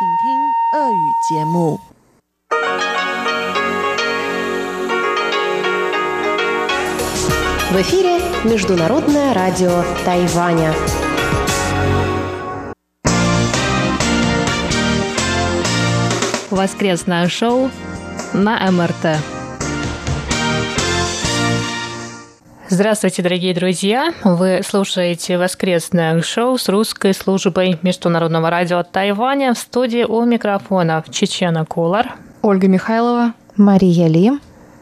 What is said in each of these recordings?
В эфире Международное радио Тайваня. Воскресное шоу на МРТ. Здравствуйте, дорогие друзья! Вы слушаете воскресное шоу с русской службой Международного радио Тайваня в студии у микрофона Чечена Кулар, Ольга Михайлова, Мария Ли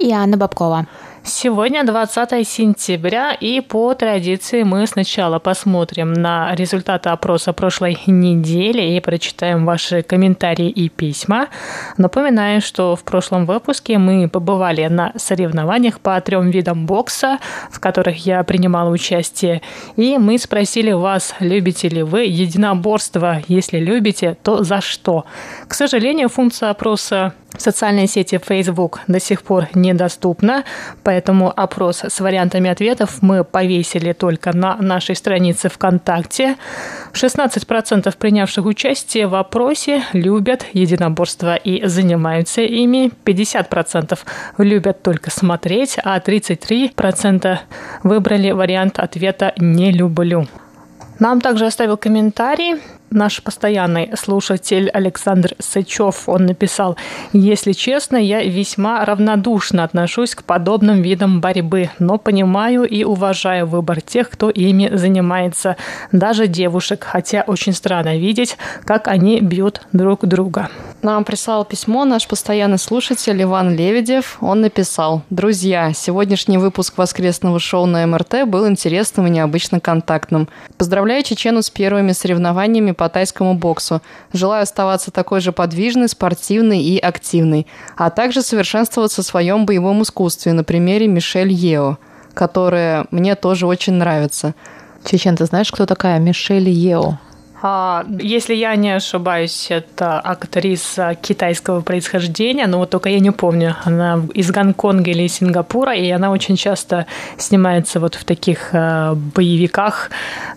и Анна Бабкова. Сегодня 20 сентября, и по традиции мы сначала посмотрим на результаты опроса прошлой недели и прочитаем ваши комментарии и письма. Напоминаю, что в прошлом выпуске мы побывали на соревнованиях по трем видам бокса, в которых я принимала участие, и мы спросили вас, любите ли вы единоборство, если любите, то за что. К сожалению, функция опроса в социальной сети Facebook до сих пор недоступна, поэтому опрос с вариантами ответов мы повесили только на нашей странице ВКонтакте. 16% принявших участие в опросе любят единоборства и занимаются ими, 50% любят только смотреть, а 33% выбрали вариант ответа «не люблю». Нам также оставил комментарий наш постоянный слушатель Александр Сычев, он написал, «Если честно, я весьма равнодушно отношусь к подобным видам борьбы, но понимаю и уважаю выбор тех, кто ими занимается, даже девушек, хотя очень странно видеть, как они бьют друг друга». Нам прислал письмо наш постоянный слушатель Иван Леведев. Он написал, «Друзья, сегодняшний выпуск воскресного шоу на МРТ был интересным и необычно контактным. Поздравляю Чечену с первыми соревнованиями по тайскому боксу. Желаю оставаться такой же подвижной, спортивной и активной, а также совершенствоваться в своем боевом искусстве на примере Мишель Ео, которая мне тоже очень нравится. Чечен, ты знаешь, кто такая Мишель Ео? А, если я не ошибаюсь, это актриса китайского происхождения, но вот только я не помню, она из Гонконга или Сингапура, и она очень часто снимается вот в таких э, боевиках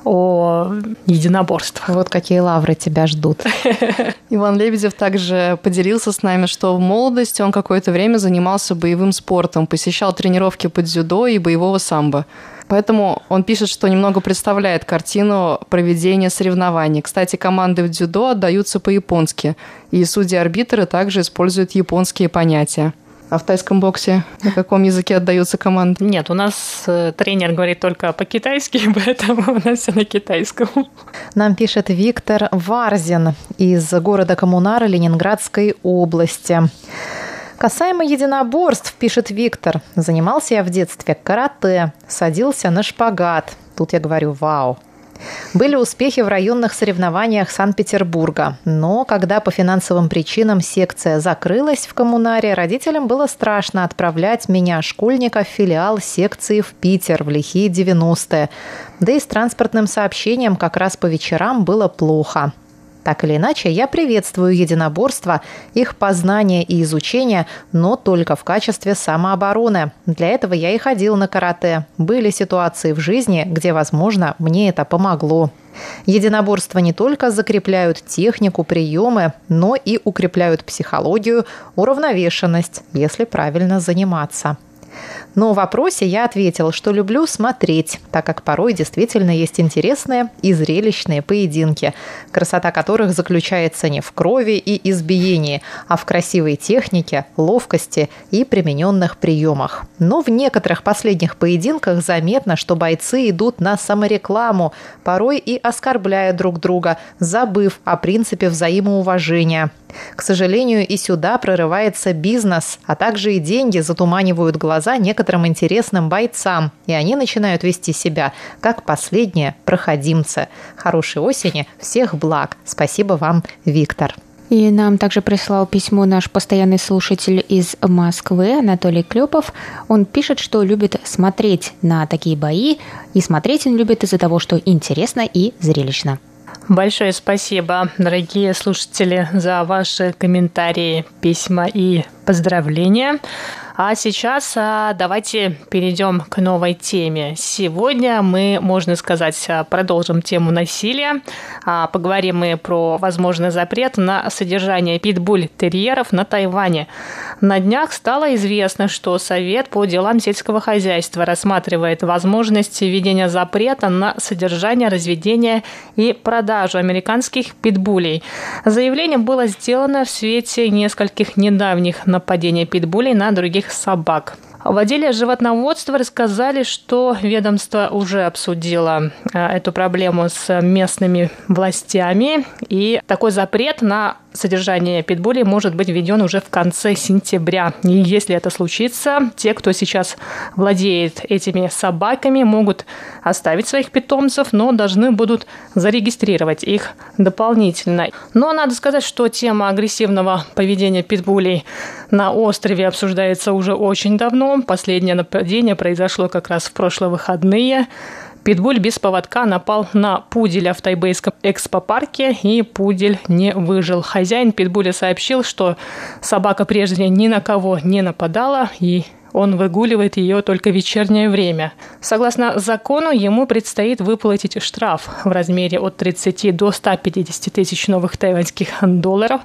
о единоборствах. Вот какие лавры тебя ждут. Иван Лебедев также поделился с нами, что в молодости он какое-то время занимался боевым спортом, посещал тренировки по дзюдо и боевого самбо. Поэтому он пишет, что немного представляет картину проведения соревнований. Кстати, команды в дзюдо отдаются по-японски, и судьи-арбитры также используют японские понятия. А в тайском боксе на каком языке отдаются команды? Нет, у нас э, тренер говорит только по-китайски, поэтому у нас все на китайском. Нам пишет Виктор Варзин из города Коммунара Ленинградской области. Касаемо единоборств, пишет Виктор, занимался я в детстве карате, садился на шпагат. Тут я говорю «Вау!» Были успехи в районных соревнованиях Санкт-Петербурга. Но когда по финансовым причинам секция закрылась в коммунаре, родителям было страшно отправлять меня, школьника, в филиал секции в Питер в лихие 90-е. Да и с транспортным сообщением как раз по вечерам было плохо. Так или иначе, я приветствую единоборство, их познание и изучение, но только в качестве самообороны. Для этого я и ходил на карате. Были ситуации в жизни, где, возможно, мне это помогло. Единоборства не только закрепляют технику, приемы, но и укрепляют психологию, уравновешенность, если правильно заниматься. Но в вопросе я ответил, что люблю смотреть, так как порой действительно есть интересные и зрелищные поединки, красота которых заключается не в крови и избиении, а в красивой технике, ловкости и примененных приемах. Но в некоторых последних поединках заметно, что бойцы идут на саморекламу, порой и оскорбляя друг друга, забыв о принципе взаимоуважения. К сожалению, и сюда прорывается бизнес, а также и деньги затуманивают глаза некоторым интересным бойцам, и они начинают вести себя как последние проходимцы. Хорошей осени, всех благ. Спасибо вам, Виктор. И нам также прислал письмо наш постоянный слушатель из Москвы, Анатолий Клепов. Он пишет, что любит смотреть на такие бои, и смотреть он любит из-за того, что интересно и зрелищно. Большое спасибо, дорогие слушатели, за ваши комментарии, письма и поздравления. А сейчас а, давайте перейдем к новой теме. Сегодня мы, можно сказать, а, продолжим тему насилия. А, поговорим мы про возможный запрет на содержание питбуль-терьеров на Тайване. На днях стало известно, что Совет по делам сельского хозяйства рассматривает возможность введения запрета на содержание, разведение и продажу американских питбулей. Заявление было сделано в свете нескольких недавних нападений питбулей на других собак. В отделе животноводства рассказали, что ведомство уже обсудило э, эту проблему с местными властями, и такой запрет на содержание питбулей может быть введен уже в конце сентября. И если это случится, те, кто сейчас владеет этими собаками, могут оставить своих питомцев, но должны будут зарегистрировать их дополнительно. Но надо сказать, что тема агрессивного поведения питбулей на острове обсуждается уже очень давно. Последнее нападение произошло как раз в прошлые выходные. Питбуль без поводка напал на пуделя в тайбейском экспопарке, и пудель не выжил. Хозяин питбуля сообщил, что собака прежде ни на кого не нападала, и он выгуливает ее только в вечернее время. Согласно закону, ему предстоит выплатить штраф в размере от 30 до 150 тысяч новых тайваньских долларов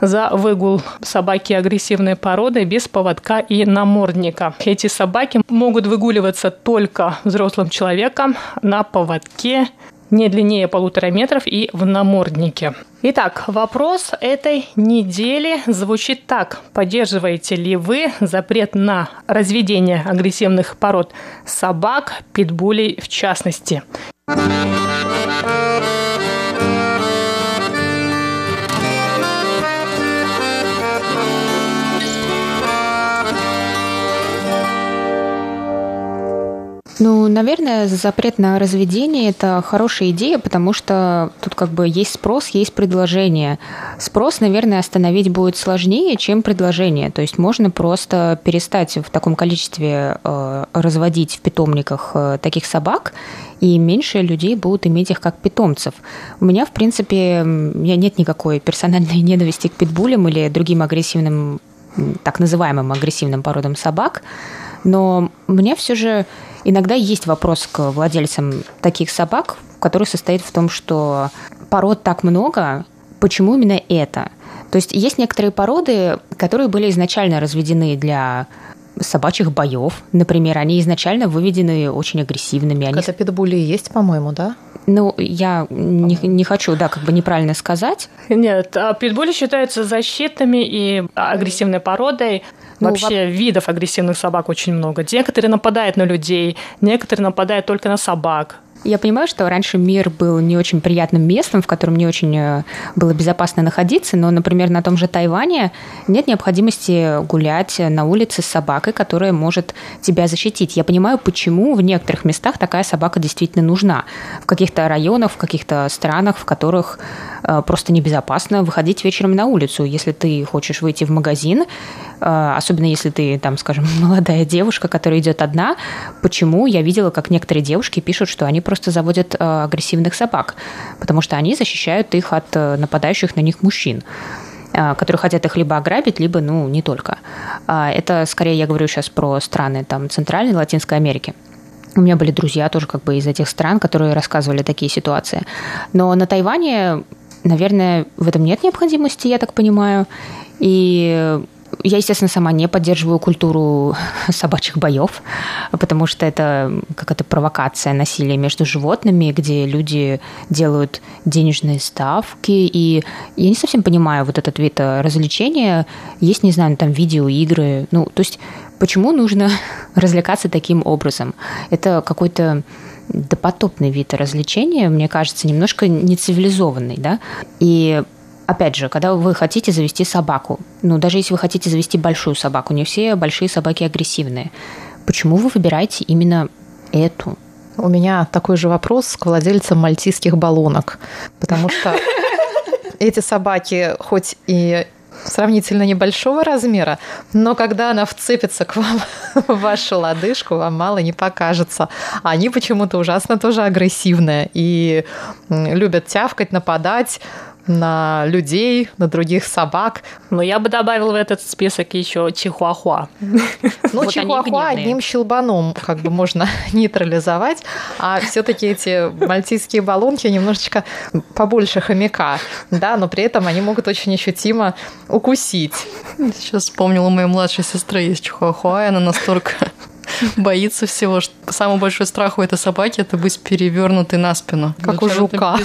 за выгул собаки агрессивной породы без поводка и намордника. Эти собаки могут выгуливаться только взрослым человеком на поводке не длиннее полутора метров и в наморднике. Итак, вопрос этой недели звучит так. Поддерживаете ли вы запрет на разведение агрессивных пород собак, питбулей в частности? Ну, наверное, запрет на разведение – это хорошая идея, потому что тут как бы есть спрос, есть предложение. Спрос, наверное, остановить будет сложнее, чем предложение. То есть можно просто перестать в таком количестве э, разводить в питомниках э, таких собак, и меньше людей будут иметь их как питомцев. У меня, в принципе, у меня нет никакой персональной ненависти к питбулям или другим агрессивным, так называемым агрессивным породам собак, но мне все же Иногда есть вопрос к владельцам таких собак, который состоит в том, что пород так много, почему именно это? То есть есть некоторые породы, которые были изначально разведены для собачьих боев. Например, они изначально выведены очень агрессивными. Они... Это питбули есть, по-моему, да? Ну, я не, не хочу, да, как бы неправильно сказать. Нет, а питбули считаются защитными и агрессивной породой. Ну, Вообще во... видов агрессивных собак очень много. Некоторые нападают на людей, некоторые нападают только на собак. Я понимаю, что раньше мир был не очень приятным местом, в котором не очень э, было безопасно находиться, но, например, на том же Тайване нет необходимости гулять на улице с собакой, которая может тебя защитить. Я понимаю, почему в некоторых местах такая собака действительно нужна. В каких-то районах, в каких-то странах, в которых э, просто небезопасно выходить вечером на улицу. Если ты хочешь выйти в магазин, э, особенно если ты, там, скажем, молодая девушка, которая идет одна, почему я видела, как некоторые девушки пишут, что они просто заводят э, агрессивных собак, потому что они защищают их от э, нападающих на них мужчин э, которые хотят их либо ограбить, либо, ну, не только. А, это, скорее, я говорю сейчас про страны там, Центральной Латинской Америки. У меня были друзья тоже как бы из этих стран, которые рассказывали такие ситуации. Но на Тайване, наверное, в этом нет необходимости, я так понимаю. И я, естественно, сама не поддерживаю культуру собачьих боев, потому что это какая-то провокация насилия между животными, где люди делают денежные ставки. И я не совсем понимаю вот этот вид э, развлечения. Есть, не знаю, там видеоигры. Ну, то есть почему нужно развлекаться таким образом? Это какой-то допотопный вид развлечения, мне кажется, немножко нецивилизованный, да? И опять же, когда вы хотите завести собаку, ну, даже если вы хотите завести большую собаку, не все большие собаки агрессивные, почему вы выбираете именно эту? У меня такой же вопрос к владельцам мальтийских баллонок, потому что эти собаки хоть и сравнительно небольшого размера, но когда она вцепится к вам в вашу лодыжку, вам мало не покажется. Они почему-то ужасно тоже агрессивные и любят тявкать, нападать. На людей, на других собак. Но я бы добавил в этот список еще чихуахуа. Ну, вот чихуахуа одним щелбаном как бы можно нейтрализовать, а все-таки эти мальтийские баллонки немножечко побольше хомяка, да, но при этом они могут очень ощутимо укусить. Сейчас вспомнила, у моей младшей сестры есть чихуахуа, и она настолько боится всего, что самый большой страх у этой собаки это быть перевернутой на спину. Как у жука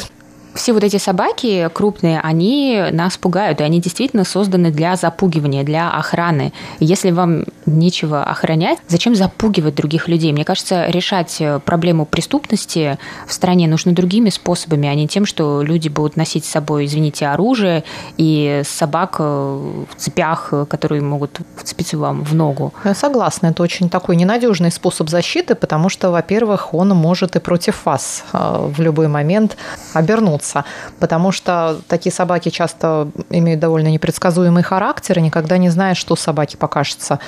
все вот эти собаки крупные, они нас пугают, и они действительно созданы для запугивания, для охраны. Если вам нечего охранять, зачем запугивать других людей? Мне кажется, решать э, проблему преступности в стране нужно другими способами, а не тем, что люди будут носить с собой, извините, оружие и собак э, в цепях, э, которые могут вцепиться вам в ногу. Я согласна, это очень такой ненадежный способ защиты, потому что, во-первых, он может и против вас в любой момент обернуться вернуться, потому что такие собаки часто имеют довольно непредсказуемый характер, и никогда не знаешь, что собаке покажется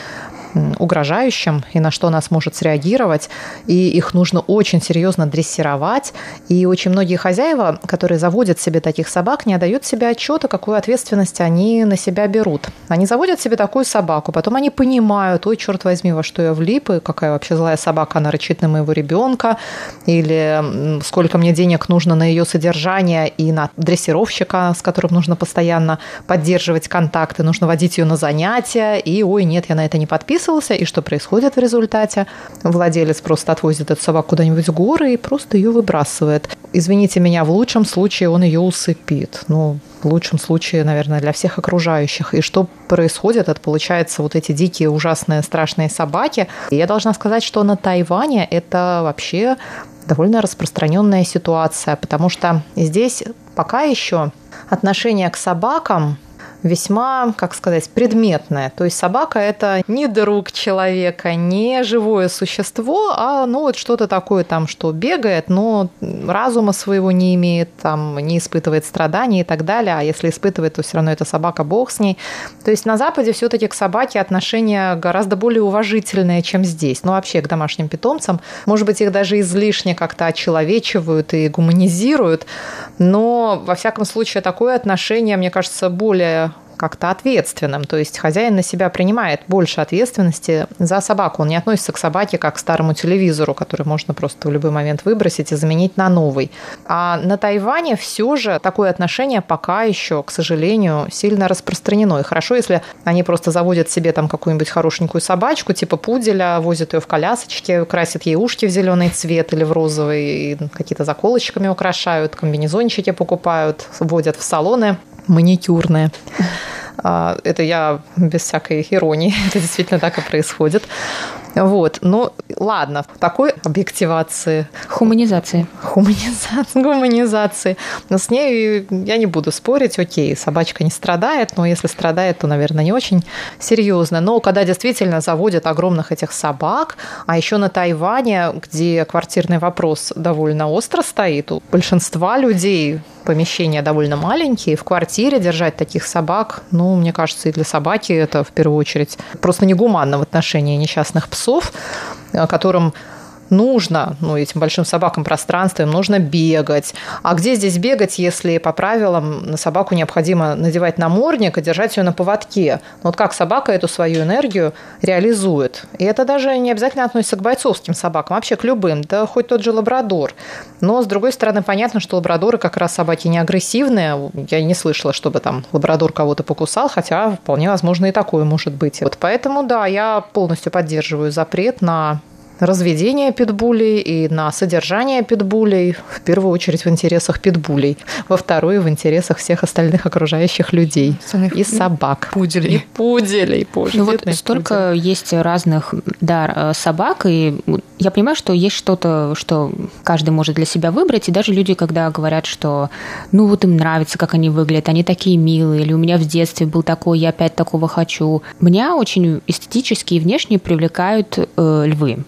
угрожающим и на что она сможет среагировать. И их нужно очень серьезно дрессировать. И очень многие хозяева, которые заводят себе таких собак, не отдают себе отчета, какую ответственность они на себя берут. Они заводят себе такую собаку, потом они понимают, ой, черт возьми, во что я влип, и какая вообще злая собака, она рычит на моего ребенка, или сколько мне денег нужно на ее содержание и на дрессировщика, с которым нужно постоянно поддерживать контакты, нужно водить ее на занятия, и ой, нет, я на это не подписываюсь, подписывался, и что происходит в результате? Владелец просто отвозит эту собаку куда-нибудь в горы и просто ее выбрасывает. Извините меня, в лучшем случае он ее усыпит. Ну, в лучшем случае, наверное, для всех окружающих. И что происходит? Это получается вот эти дикие, ужасные, страшные собаки. И я должна сказать, что на Тайване это вообще довольно распространенная ситуация, потому что здесь пока еще отношение к собакам весьма, как сказать, предметное. То есть собака – это не друг человека, не живое существо, а ну вот что-то такое там, что бегает, но разума своего не имеет, там, не испытывает страданий и так далее. А если испытывает, то все равно это собака, бог с ней. То есть на Западе все-таки к собаке отношение гораздо более уважительное, чем здесь. Ну, вообще к домашним питомцам. Может быть, их даже излишне как-то очеловечивают и гуманизируют, но, во всяком случае, такое отношение, мне кажется, более как-то ответственным. То есть хозяин на себя принимает больше ответственности за собаку. Он не относится к собаке как к старому телевизору, который можно просто в любой момент выбросить и заменить на новый. А на Тайване все же такое отношение пока еще, к сожалению, сильно распространено. И хорошо, если они просто заводят себе там какую-нибудь хорошенькую собачку, типа пуделя, возят ее в колясочке, красят ей ушки в зеленый цвет или в розовый, какие-то заколочками украшают, комбинезончики покупают, вводят в салоны маникюрная. А, это я без всякой иронии, это действительно так и происходит. Вот, ну ладно, такой объективации. Хуманизации. Хуманизации, гуманизации. Но с ней я не буду спорить, окей, собачка не страдает, но если страдает, то, наверное, не очень серьезно. Но когда действительно заводят огромных этих собак, а еще на Тайване, где квартирный вопрос довольно остро стоит, у большинства людей помещения довольно маленькие, в квартире держать таких собак, ну, мне кажется, и для собаки это в первую очередь просто негуманно в отношении несчастных псов, которым нужно, ну, этим большим собакам пространство, им нужно бегать. А где здесь бегать, если по правилам на собаку необходимо надевать намордник и держать ее на поводке? Ну, вот как собака эту свою энергию реализует? И это даже не обязательно относится к бойцовским собакам, вообще к любым, да хоть тот же лабрадор. Но, с другой стороны, понятно, что лабрадоры как раз собаки не агрессивные. Я не слышала, чтобы там лабрадор кого-то покусал, хотя вполне возможно и такое может быть. Вот поэтому, да, я полностью поддерживаю запрет на разведение питбулей и на содержание питбулей, в первую очередь в интересах питбулей, во вторую в интересах всех остальных окружающих людей и собак. Пуделей. И пуделей, боже, ну вот столько пудель. есть разных да, э, собак, и я понимаю, что есть что-то, что каждый может для себя выбрать, и даже люди, когда говорят, что ну вот им нравится, как они выглядят, они такие милые, или у меня в детстве был такой, я опять такого хочу. Меня очень эстетически и внешне привлекают э, львы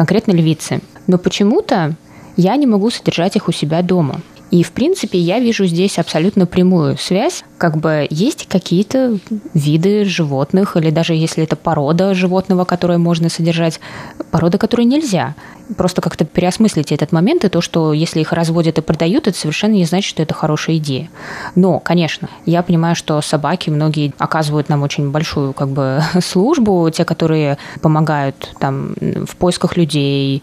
конкретно львицы. Но почему-то я не могу содержать их у себя дома. И, в принципе, я вижу здесь абсолютно прямую связь. Как бы есть какие-то виды животных, или даже если это порода животного, которое можно содержать, порода, которую нельзя. Просто как-то переосмыслите этот момент, и то, что если их разводят и продают, это совершенно не значит, что это хорошая идея. Но, конечно, я понимаю, что собаки многие оказывают нам очень большую как бы службу, те, которые помогают там в поисках людей,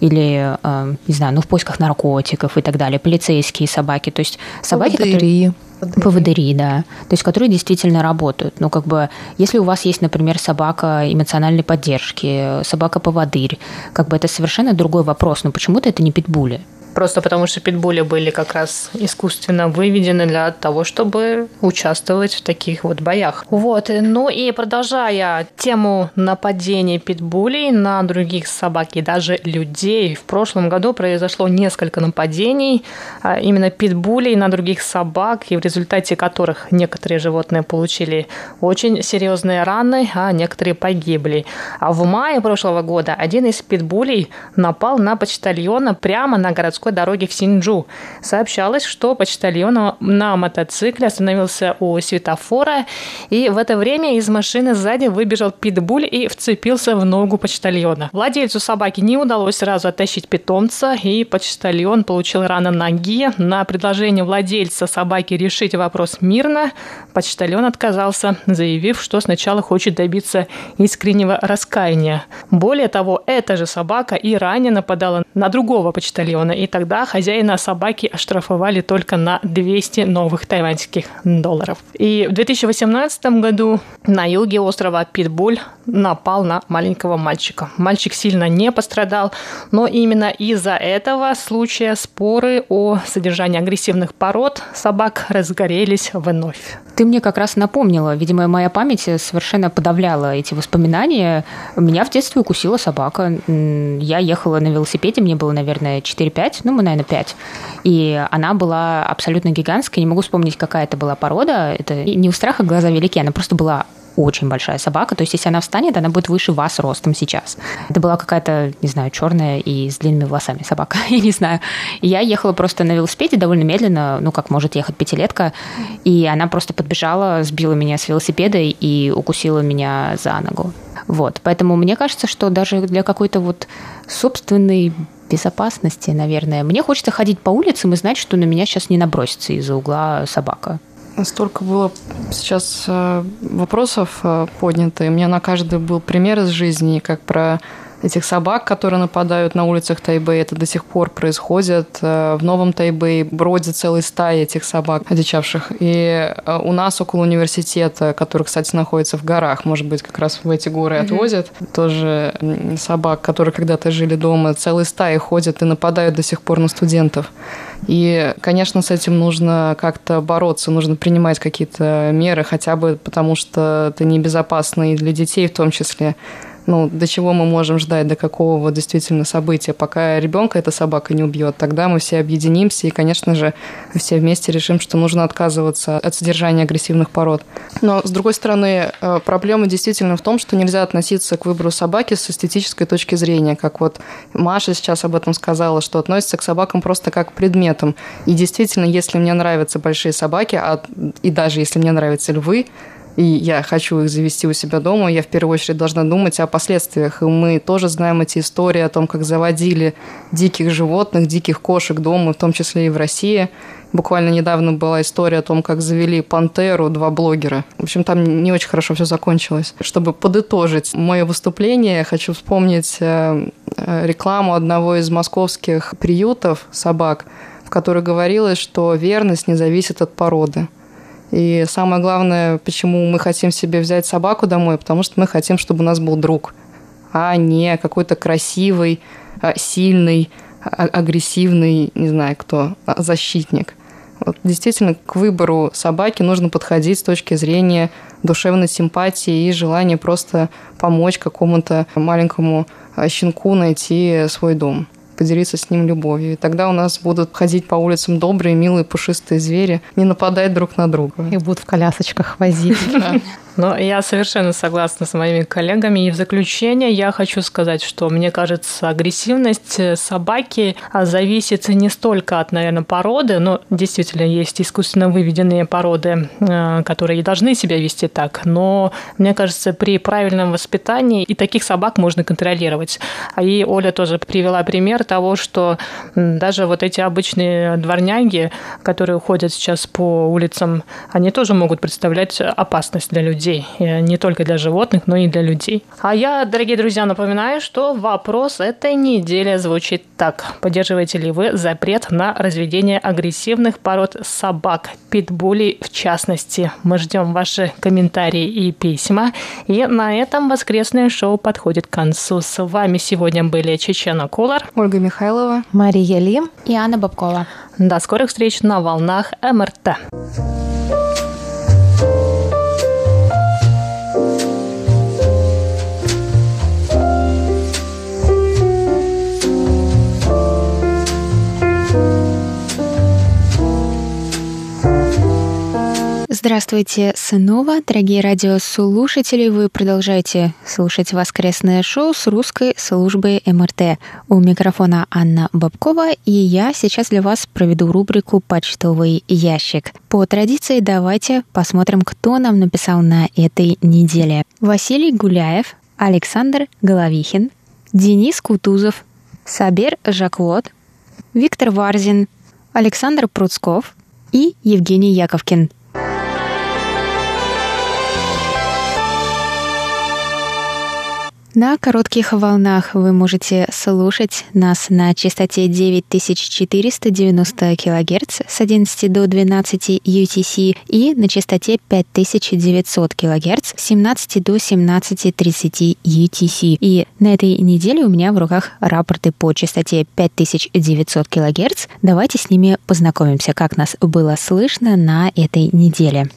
или, э, не знаю, ну, в поисках наркотиков и так далее, полицейские собаки, то есть собаки, Поводыри. которые... Поводыри, да. То есть, которые действительно работают. Ну, как бы, если у вас есть, например, собака эмоциональной поддержки, собака-поводырь, как бы это совершенно другой вопрос. Но почему-то это не питбули. Просто потому что питбули были как раз искусственно выведены для того, чтобы участвовать в таких вот боях. Вот. Ну и продолжая тему нападений питбулей на других собак и даже людей, в прошлом году произошло несколько нападений а, именно питбулей на других собак, и в результате которых некоторые животные получили очень серьезные раны, а некоторые погибли. А в мае прошлого года один из питбулей напал на почтальона прямо на городской городской дороге в Синджу. Сообщалось, что почтальон на мотоцикле остановился у светофора, и в это время из машины сзади выбежал питбуль и вцепился в ногу почтальона. Владельцу собаки не удалось сразу оттащить питомца, и почтальон получил раны ноги. На предложение владельца собаки решить вопрос мирно, почтальон отказался, заявив, что сначала хочет добиться искреннего раскаяния. Более того, эта же собака и ранее нападала на другого почтальона, и тогда хозяина собаки оштрафовали только на 200 новых тайваньских долларов. И в 2018 году на юге острова Питбуль напал на маленького мальчика. Мальчик сильно не пострадал, но именно из-за этого случая споры о содержании агрессивных пород собак разгорелись вновь. Ты мне как раз напомнила, видимо, моя память совершенно подавляла эти воспоминания. Меня в детстве укусила собака. Я ехала на велосипеде, мне было, наверное, 4-5, ну, мы, наверное, 5. И она была абсолютно гигантская. Не могу вспомнить, какая это была порода. Это не у страха глаза велики, она просто была очень большая собака. То есть, если она встанет, она будет выше вас ростом сейчас. Это была какая-то, не знаю, черная и с длинными волосами собака. Я не знаю. Я ехала просто на велосипеде довольно медленно, ну, как может ехать пятилетка. И она просто подбежала, сбила меня с велосипеда и укусила меня за ногу. Вот. Поэтому мне кажется, что даже для какой-то вот собственной безопасности, наверное. Мне хочется ходить по улицам и знать, что на меня сейчас не набросится из-за угла собака. Столько было сейчас э, вопросов э, поднято, и у на каждый был пример из жизни, как про этих собак, которые нападают на улицах Тайбэя. Это до сих пор происходит. Э, в Новом Тайбэе бродят целые стаи этих собак одичавших. И э, у нас около университета, который, кстати, находится в горах, может быть, как раз в эти горы отвозят, mm-hmm. тоже собак, которые когда-то жили дома, целые стаи ходят и нападают до сих пор на студентов. И, конечно, с этим нужно как-то бороться, нужно принимать какие-то меры, хотя бы потому, что это небезопасно и для детей в том числе ну, до чего мы можем ждать, до какого вот действительно события. Пока ребенка эта собака не убьет, тогда мы все объединимся и, конечно же, все вместе решим, что нужно отказываться от содержания агрессивных пород. Но, с другой стороны, э, проблема действительно в том, что нельзя относиться к выбору собаки с эстетической точки зрения, как вот Маша сейчас об этом сказала, что относится к собакам просто как к предметам. И действительно, если мне нравятся большие собаки, а, и даже если мне нравятся львы, и я хочу их завести у себя дома, я в первую очередь должна думать о последствиях. И мы тоже знаем эти истории о том, как заводили диких животных, диких кошек дома, в том числе и в России. Буквально недавно была история о том, как завели пантеру два блогера. В общем, там не очень хорошо все закончилось. Чтобы подытожить мое выступление, я хочу вспомнить э, э, рекламу одного из московских приютов собак, в которой говорилось, что верность не зависит от породы. И самое главное, почему мы хотим себе взять собаку домой, потому что мы хотим, чтобы у нас был друг, а не какой-то красивый, а, сильный, а, агрессивный, не знаю кто, а, защитник. Вот действительно, к выбору собаки нужно подходить с точки зрения душевной симпатии и желания просто помочь какому-то маленькому щенку найти свой дом поделиться с ним любовью. И тогда у нас будут ходить по улицам добрые, милые, пушистые звери, не нападать друг на друга. И будут в колясочках возить. Но я совершенно согласна с моими коллегами. И в заключение я хочу сказать, что мне кажется, агрессивность собаки зависит не столько от, наверное, породы, но действительно есть искусственно выведенные породы, э, которые должны себя вести так. Но мне кажется, при правильном воспитании и таких собак можно контролировать. А И Оля тоже привела пример того, что даже вот эти обычные дворняги, которые ходят сейчас по улицам, они тоже могут представлять опасность для людей. И не только для животных, но и для людей. А я, дорогие друзья, напоминаю, что вопрос этой недели звучит так. Поддерживаете ли вы запрет на разведение агрессивных пород собак, питбулей в частности? Мы ждем ваши комментарии и письма. И на этом воскресное шоу подходит к концу. С вами сегодня были Чечена Кулар, Ольга Михайлова, Мария Ли и Анна Бабкова. До скорых встреч на волнах МРТ. Здравствуйте снова, дорогие радиослушатели. Вы продолжаете слушать воскресное шоу с русской службы МРТ. У микрофона Анна Бабкова, и я сейчас для вас проведу рубрику «Почтовый ящик». По традиции давайте посмотрим, кто нам написал на этой неделе. Василий Гуляев, Александр Головихин, Денис Кутузов, Сабер Жаквот, Виктор Варзин, Александр Пруцков и Евгений Яковкин – На коротких волнах вы можете слушать нас на частоте 9490 кГц с 11 до 12 UTC и на частоте 5900 кГц с 17 до 17.30 UTC. И на этой неделе у меня в руках рапорты по частоте 5900 кГц. Давайте с ними познакомимся, как нас было слышно на этой неделе.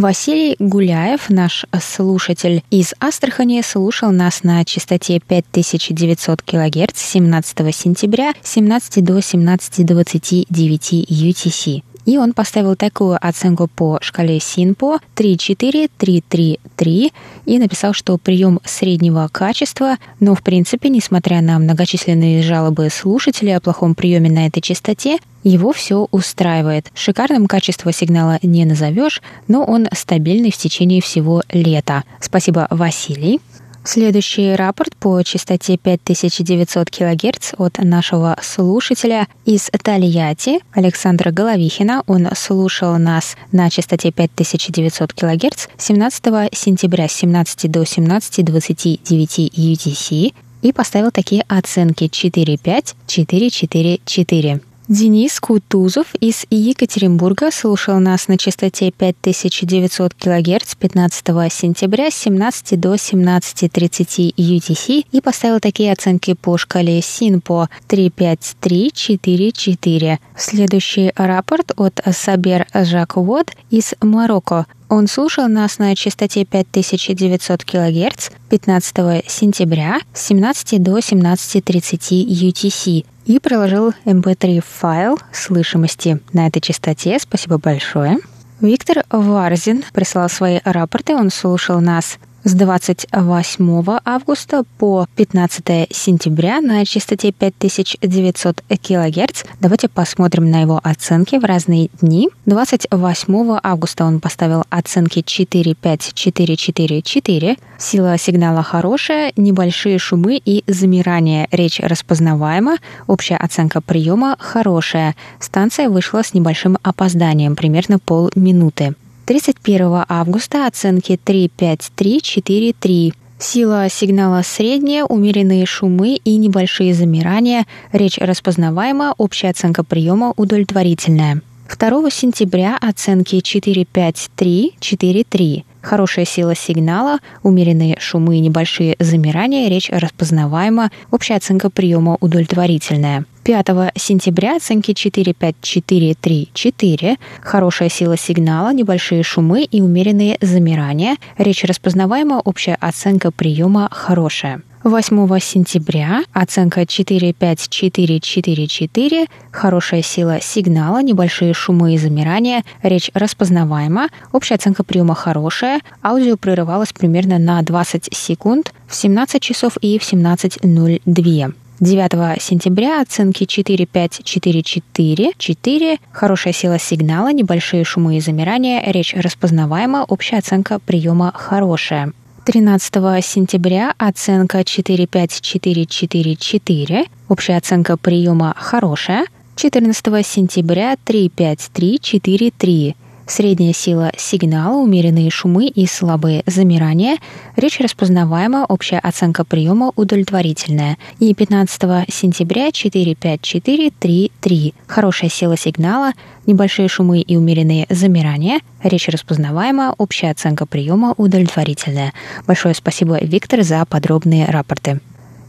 Василий Гуляев, наш слушатель из Астрахани, слушал нас на частоте 5900 кГц 17 сентября 17 до 17.29 UTC. И он поставил такую оценку по шкале СИНПО 3-4-3-3-3 и написал, что прием среднего качества, но в принципе, несмотря на многочисленные жалобы слушателей о плохом приеме на этой частоте, его все устраивает. Шикарным качество сигнала не назовешь, но он стабильный в течение всего лета. Спасибо, Василий. Следующий рапорт по частоте 5900 кГц от нашего слушателя из Тольятти Александра Головихина. Он слушал нас на частоте 5900 кГц 17 сентября с 17 до 17.29 UTC и поставил такие оценки 4.5, 4.4, 4. Денис Кутузов из Екатеринбурга слушал нас на частоте 5900 кГц 15 сентября с 17 до 17.30 UTC и поставил такие оценки по шкале СИНПО 35344. Следующий рапорт от Сабер Жаквод из Марокко. Он слушал нас на частоте 5900 кГц 15 сентября с 17 до 17.30 UTC и приложил mp3 файл слышимости на этой частоте. Спасибо большое. Виктор Варзин прислал свои рапорты. Он слушал нас с 28 августа по 15 сентября на частоте 5900 кГц. Давайте посмотрим на его оценки в разные дни. 28 августа он поставил оценки 45444. Сила сигнала хорошая, небольшие шумы и замирание. Речь распознаваема, общая оценка приема хорошая. Станция вышла с небольшим опозданием, примерно полминуты. 31 августа оценки 35343. Сила сигнала средняя, умеренные шумы и небольшие замирания, речь распознаваема, общая оценка приема удовлетворительная. 2 сентября оценки 45343. Хорошая сила сигнала, умеренные шумы и небольшие замирания, речь распознаваема, общая оценка приема удовлетворительная. 5 сентября оценки 4, 5, 4, 3, 4. Хорошая сила сигнала, небольшие шумы и умеренные замирания. Речь распознаваема, общая оценка приема хорошая. 8 сентября оценка 45444, хорошая сила сигнала, небольшие шумы и замирания, речь распознаваема, общая оценка приема хорошая, аудио прерывалось примерно на 20 секунд в 17 часов и в 17.02. 9 сентября оценки 4, 5, 4, 4, 4, хорошая сила сигнала, небольшие шумы и замирания, речь распознаваема, общая оценка приема хорошая. 13 сентября оценка 45444, общая оценка приема хорошая. 14 сентября 35343, средняя сила сигнала, умеренные шумы и слабые замирания, речь распознаваема, общая оценка приема удовлетворительная. И 15 сентября 45433, хорошая сила сигнала, небольшие шумы и умеренные замирания, речь распознаваема, общая оценка приема удовлетворительная. Большое спасибо, Виктор, за подробные рапорты.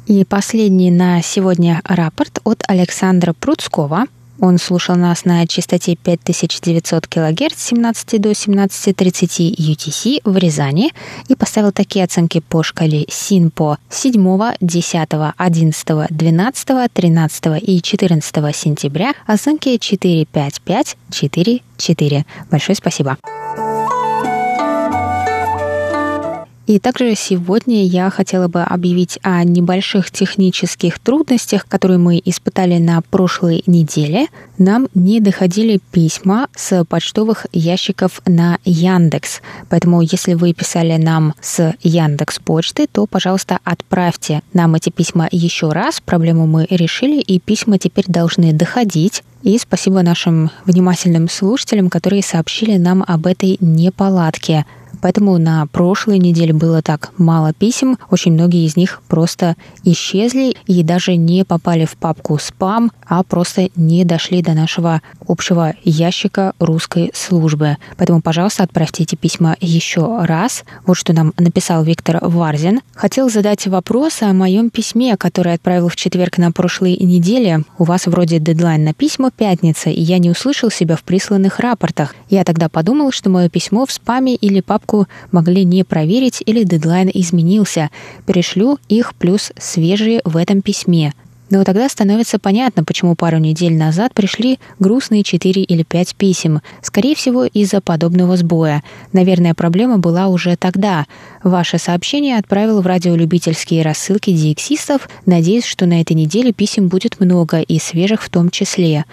И последний на сегодня рапорт от Александра Пруцкого – он слушал нас на частоте 5900 кГц с 17 до 17.30 UTC в Рязани и поставил такие оценки по шкале СИНПО 7, 10, 11, 12, 13 и 14 сентября. Оценки 4, 5, 5, 4, 4. Большое спасибо. И также сегодня я хотела бы объявить о небольших технических трудностях, которые мы испытали на прошлой неделе. Нам не доходили письма с почтовых ящиков на Яндекс. Поэтому, если вы писали нам с Яндекс почты, то, пожалуйста, отправьте нам эти письма еще раз. Проблему мы решили, и письма теперь должны доходить. И спасибо нашим внимательным слушателям, которые сообщили нам об этой неполадке – Поэтому на прошлой неделе было так мало писем, очень многие из них просто исчезли и даже не попали в папку спам, а просто не дошли до нашего общего ящика русской службы. Поэтому, пожалуйста, отправьте эти письма еще раз. Вот что нам написал Виктор Варзин. Хотел задать вопрос о моем письме, которое отправил в четверг на прошлой неделе. У вас вроде дедлайн на письма пятница, и я не услышал себя в присланных рапортах. Я тогда подумал, что мое письмо в спаме или папку ссылку могли не проверить или дедлайн изменился. Перешлю их плюс свежие в этом письме. Но тогда становится понятно, почему пару недель назад пришли грустные 4 или 5 писем. Скорее всего, из-за подобного сбоя. Наверное, проблема была уже тогда. Ваше сообщение отправил в радиолюбительские рассылки диексистов. Надеюсь, что на этой неделе писем будет много и свежих в том числе.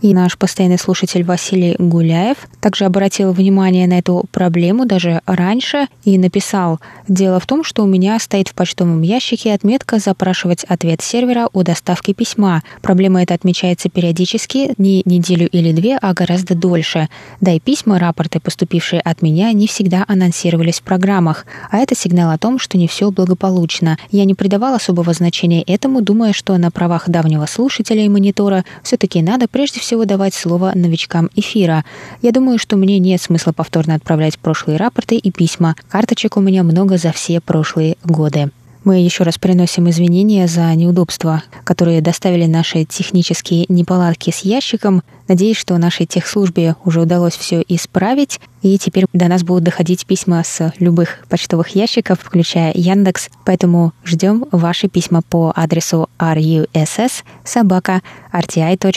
И наш постоянный слушатель Василий Гуляев также обратил внимание на эту проблему даже раньше и написал «Дело в том, что у меня стоит в почтовом ящике отметка «Запрашивать ответ сервера о доставке письма». Проблема эта отмечается периодически, не неделю или две, а гораздо дольше. Да и письма, рапорты, поступившие от меня, не всегда анонсировались в программах. А это сигнал о том, что не все благополучно. Я не придавал особого значения этому, думая, что на правах давнего слушателя и монитора все-таки надо прежде всего всего давать слово новичкам эфира. Я думаю, что мне нет смысла повторно отправлять прошлые рапорты и письма. Карточек у меня много за все прошлые годы. Мы еще раз приносим извинения за неудобства, которые доставили наши технические неполадки с ящиком. Надеюсь, что нашей техслужбе уже удалось все исправить, и теперь до нас будут доходить письма с любых почтовых ящиков, включая Яндекс. Поэтому ждем ваши письма по адресу russ собака rti.org.tw.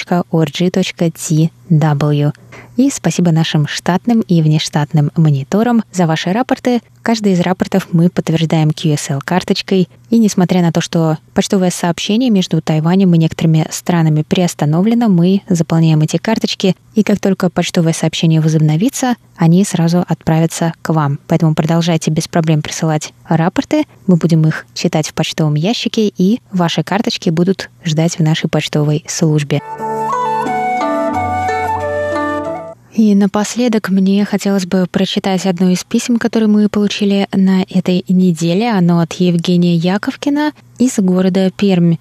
И спасибо нашим штатным и внештатным мониторам за ваши рапорты. Каждый из рапортов мы подтверждаем QSL-карточкой. И несмотря на то, что почтовое сообщение между Тайванем и некоторыми странами приостановлено, мы заполняем эти карточки. И как только почтовое сообщение возобновится, они сразу отправятся к вам. Поэтому продолжайте без проблем присылать рапорты. Мы будем их читать в почтовом ящике, и ваши карточки будут ждать в нашей почтовой службе. И напоследок мне хотелось бы прочитать одно из писем, которые мы получили на этой неделе. Оно от Евгения Яковкина из города Пермь.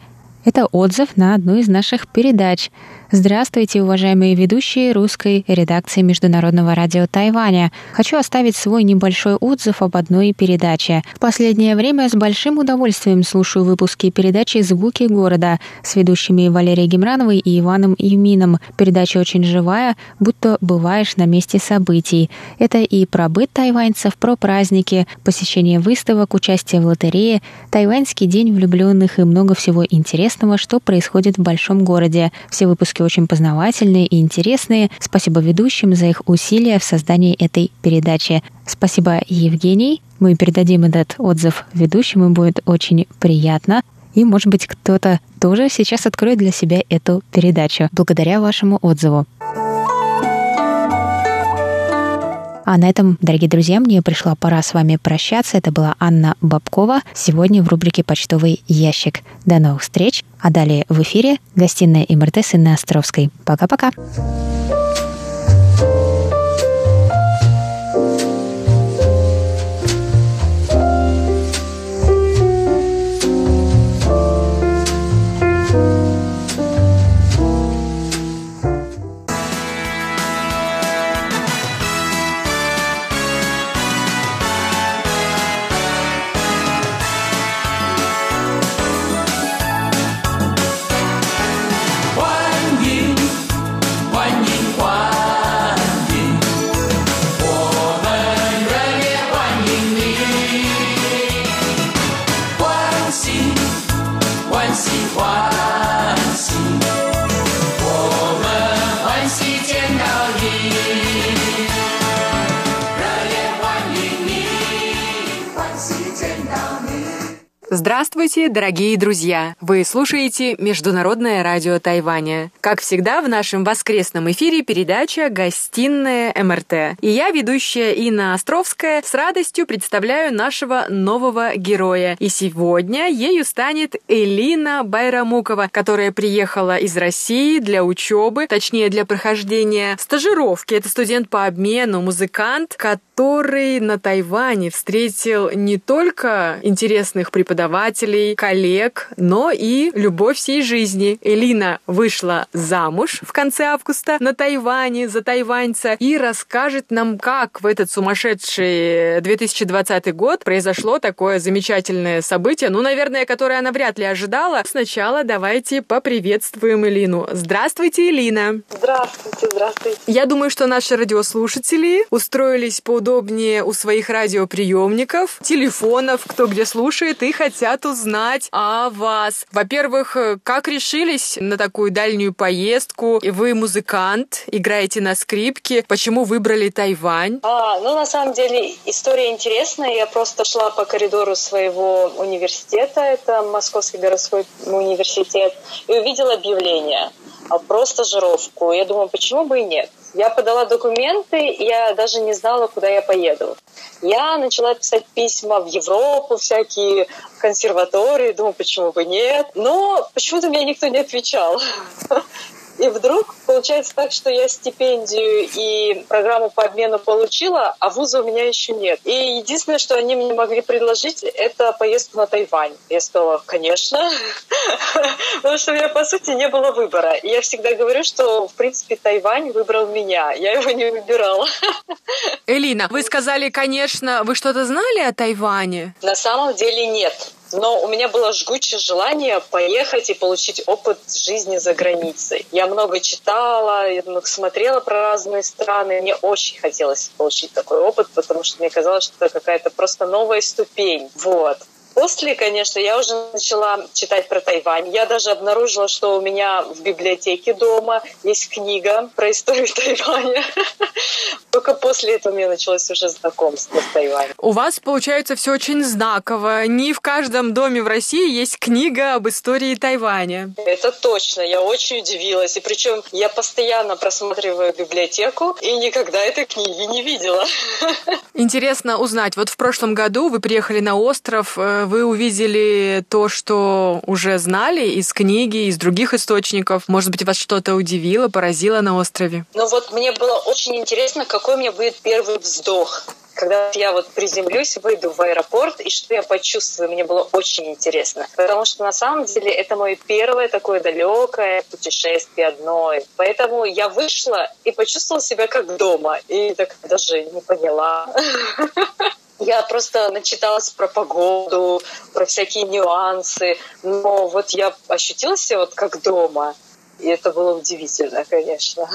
Это отзыв на одну из наших передач. Здравствуйте, уважаемые ведущие русской редакции Международного радио Тайваня. Хочу оставить свой небольшой отзыв об одной передаче. В последнее время с большим удовольствием слушаю выпуски передачи «Звуки города» с ведущими Валерией Гемрановой и Иваном Юмином. Передача очень живая, будто бываешь на месте событий. Это и про быт тайваньцев, про праздники, посещение выставок, участие в лотерее, тайваньский день влюбленных и много всего интересного, что происходит в большом городе. Все выпуски выпуски очень познавательные и интересные. Спасибо ведущим за их усилия в создании этой передачи. Спасибо, Евгений. Мы передадим этот отзыв ведущим, и будет очень приятно. И, может быть, кто-то тоже сейчас откроет для себя эту передачу благодаря вашему отзыву. А на этом, дорогие друзья, мне пришла пора с вами прощаться. Это была Анна Бабкова. Сегодня в рубрике «Почтовый ящик». До новых встреч. А далее в эфире гостиная МРТ с Инной Островской. Пока-пока. Здравствуйте, дорогие друзья! Вы слушаете Международное радио Тайваня. Как всегда, в нашем воскресном эфире передача «Гостиная МРТ». И я, ведущая Инна Островская, с радостью представляю нашего нового героя. И сегодня ею станет Элина Байрамукова, которая приехала из России для учебы, точнее для прохождения стажировки. Это студент по обмену, музыкант, который на Тайване встретил не только интересных преподавателей, коллег, но и любовь всей жизни. Элина вышла замуж в конце августа на Тайване за тайваньца и расскажет нам, как в этот сумасшедший 2020 год произошло такое замечательное событие, ну, наверное, которое она вряд ли ожидала. Сначала давайте поприветствуем Элину. Здравствуйте, Элина! Здравствуйте, здравствуйте. Я думаю, что наши радиослушатели устроились поудобнее у своих радиоприемников, телефонов, кто где слушает, и хотят хотят узнать о вас. Во-первых, э, как решились на такую дальнюю поездку? Вы музыкант, играете на скрипке. Почему выбрали Тайвань? А, ну, на самом деле, история интересная. Я просто шла по коридору своего университета, это Московский городской университет, и увидела объявление про стажировку. Я думаю, почему бы и нет? Я подала документы, я даже не знала, куда я поеду. Я начала писать письма в Европу, всякие консерватории, думаю, почему бы нет. Но почему-то мне никто не отвечал. И вдруг получается так, что я стипендию и программу по обмену получила, а вуза у меня еще нет. И единственное, что они мне могли предложить, это поездку на Тайвань. Я сказала, конечно, потому что у меня, по сути, не было выбора. И я всегда говорю, что, в принципе, Тайвань выбрал меня. Я его не выбирала. Элина, вы сказали, конечно, вы что-то знали о Тайване? На самом деле нет но у меня было жгучее желание поехать и получить опыт жизни за границей. Я много читала, смотрела про разные страны. Мне очень хотелось получить такой опыт, потому что мне казалось, что это какая-то просто новая ступень. Вот. После, конечно, я уже начала читать про Тайвань. Я даже обнаружила, что у меня в библиотеке дома есть книга про историю Тайваня. Только после этого меня началось уже знакомство с Тайванем. У вас, получается, все очень знаково. Не в каждом доме в России есть книга об истории Тайваня. Это точно. Я очень удивилась. И причем я постоянно просматриваю библиотеку и никогда этой книги не видела. Интересно узнать. Вот в прошлом году вы приехали на остров, э, вы увидели то, что уже знали из книги, из других источников? Может быть, вас что-то удивило, поразило на острове? Ну вот мне было очень интересно, какой у меня будет первый вздох когда я вот приземлюсь, выйду в аэропорт, и что я почувствую, мне было очень интересно. Потому что на самом деле это мое первое такое далекое путешествие одной. Поэтому я вышла и почувствовала себя как дома. И так даже не поняла. Я просто начиталась про погоду, про всякие нюансы, но вот я ощутила себя вот как дома. И это было удивительно, конечно.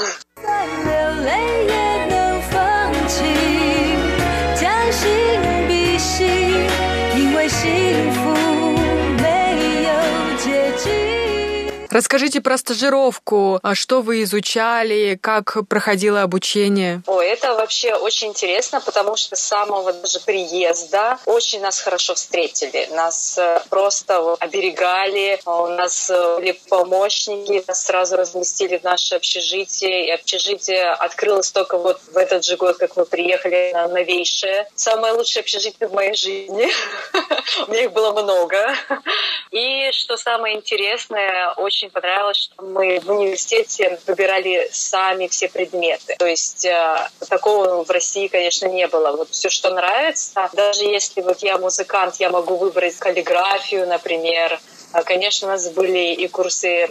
Расскажите про стажировку. А что вы изучали, как проходило обучение? О, это вообще очень интересно, потому что с самого даже приезда очень нас хорошо встретили. Нас э, просто оберегали, а у нас э, были помощники, нас сразу разместили в наше общежитие. И общежитие открылось только вот в этот же год, как мы приехали на новейшее. Самое лучшее общежитие в моей жизни. У меня их было много. И что самое интересное, очень очень понравилось, что мы в университете выбирали сами все предметы. То есть э, такого в России, конечно, не было. Вот все, что нравится, даже если вот я музыкант, я могу выбрать каллиграфию, например, Конечно, у нас были и курсы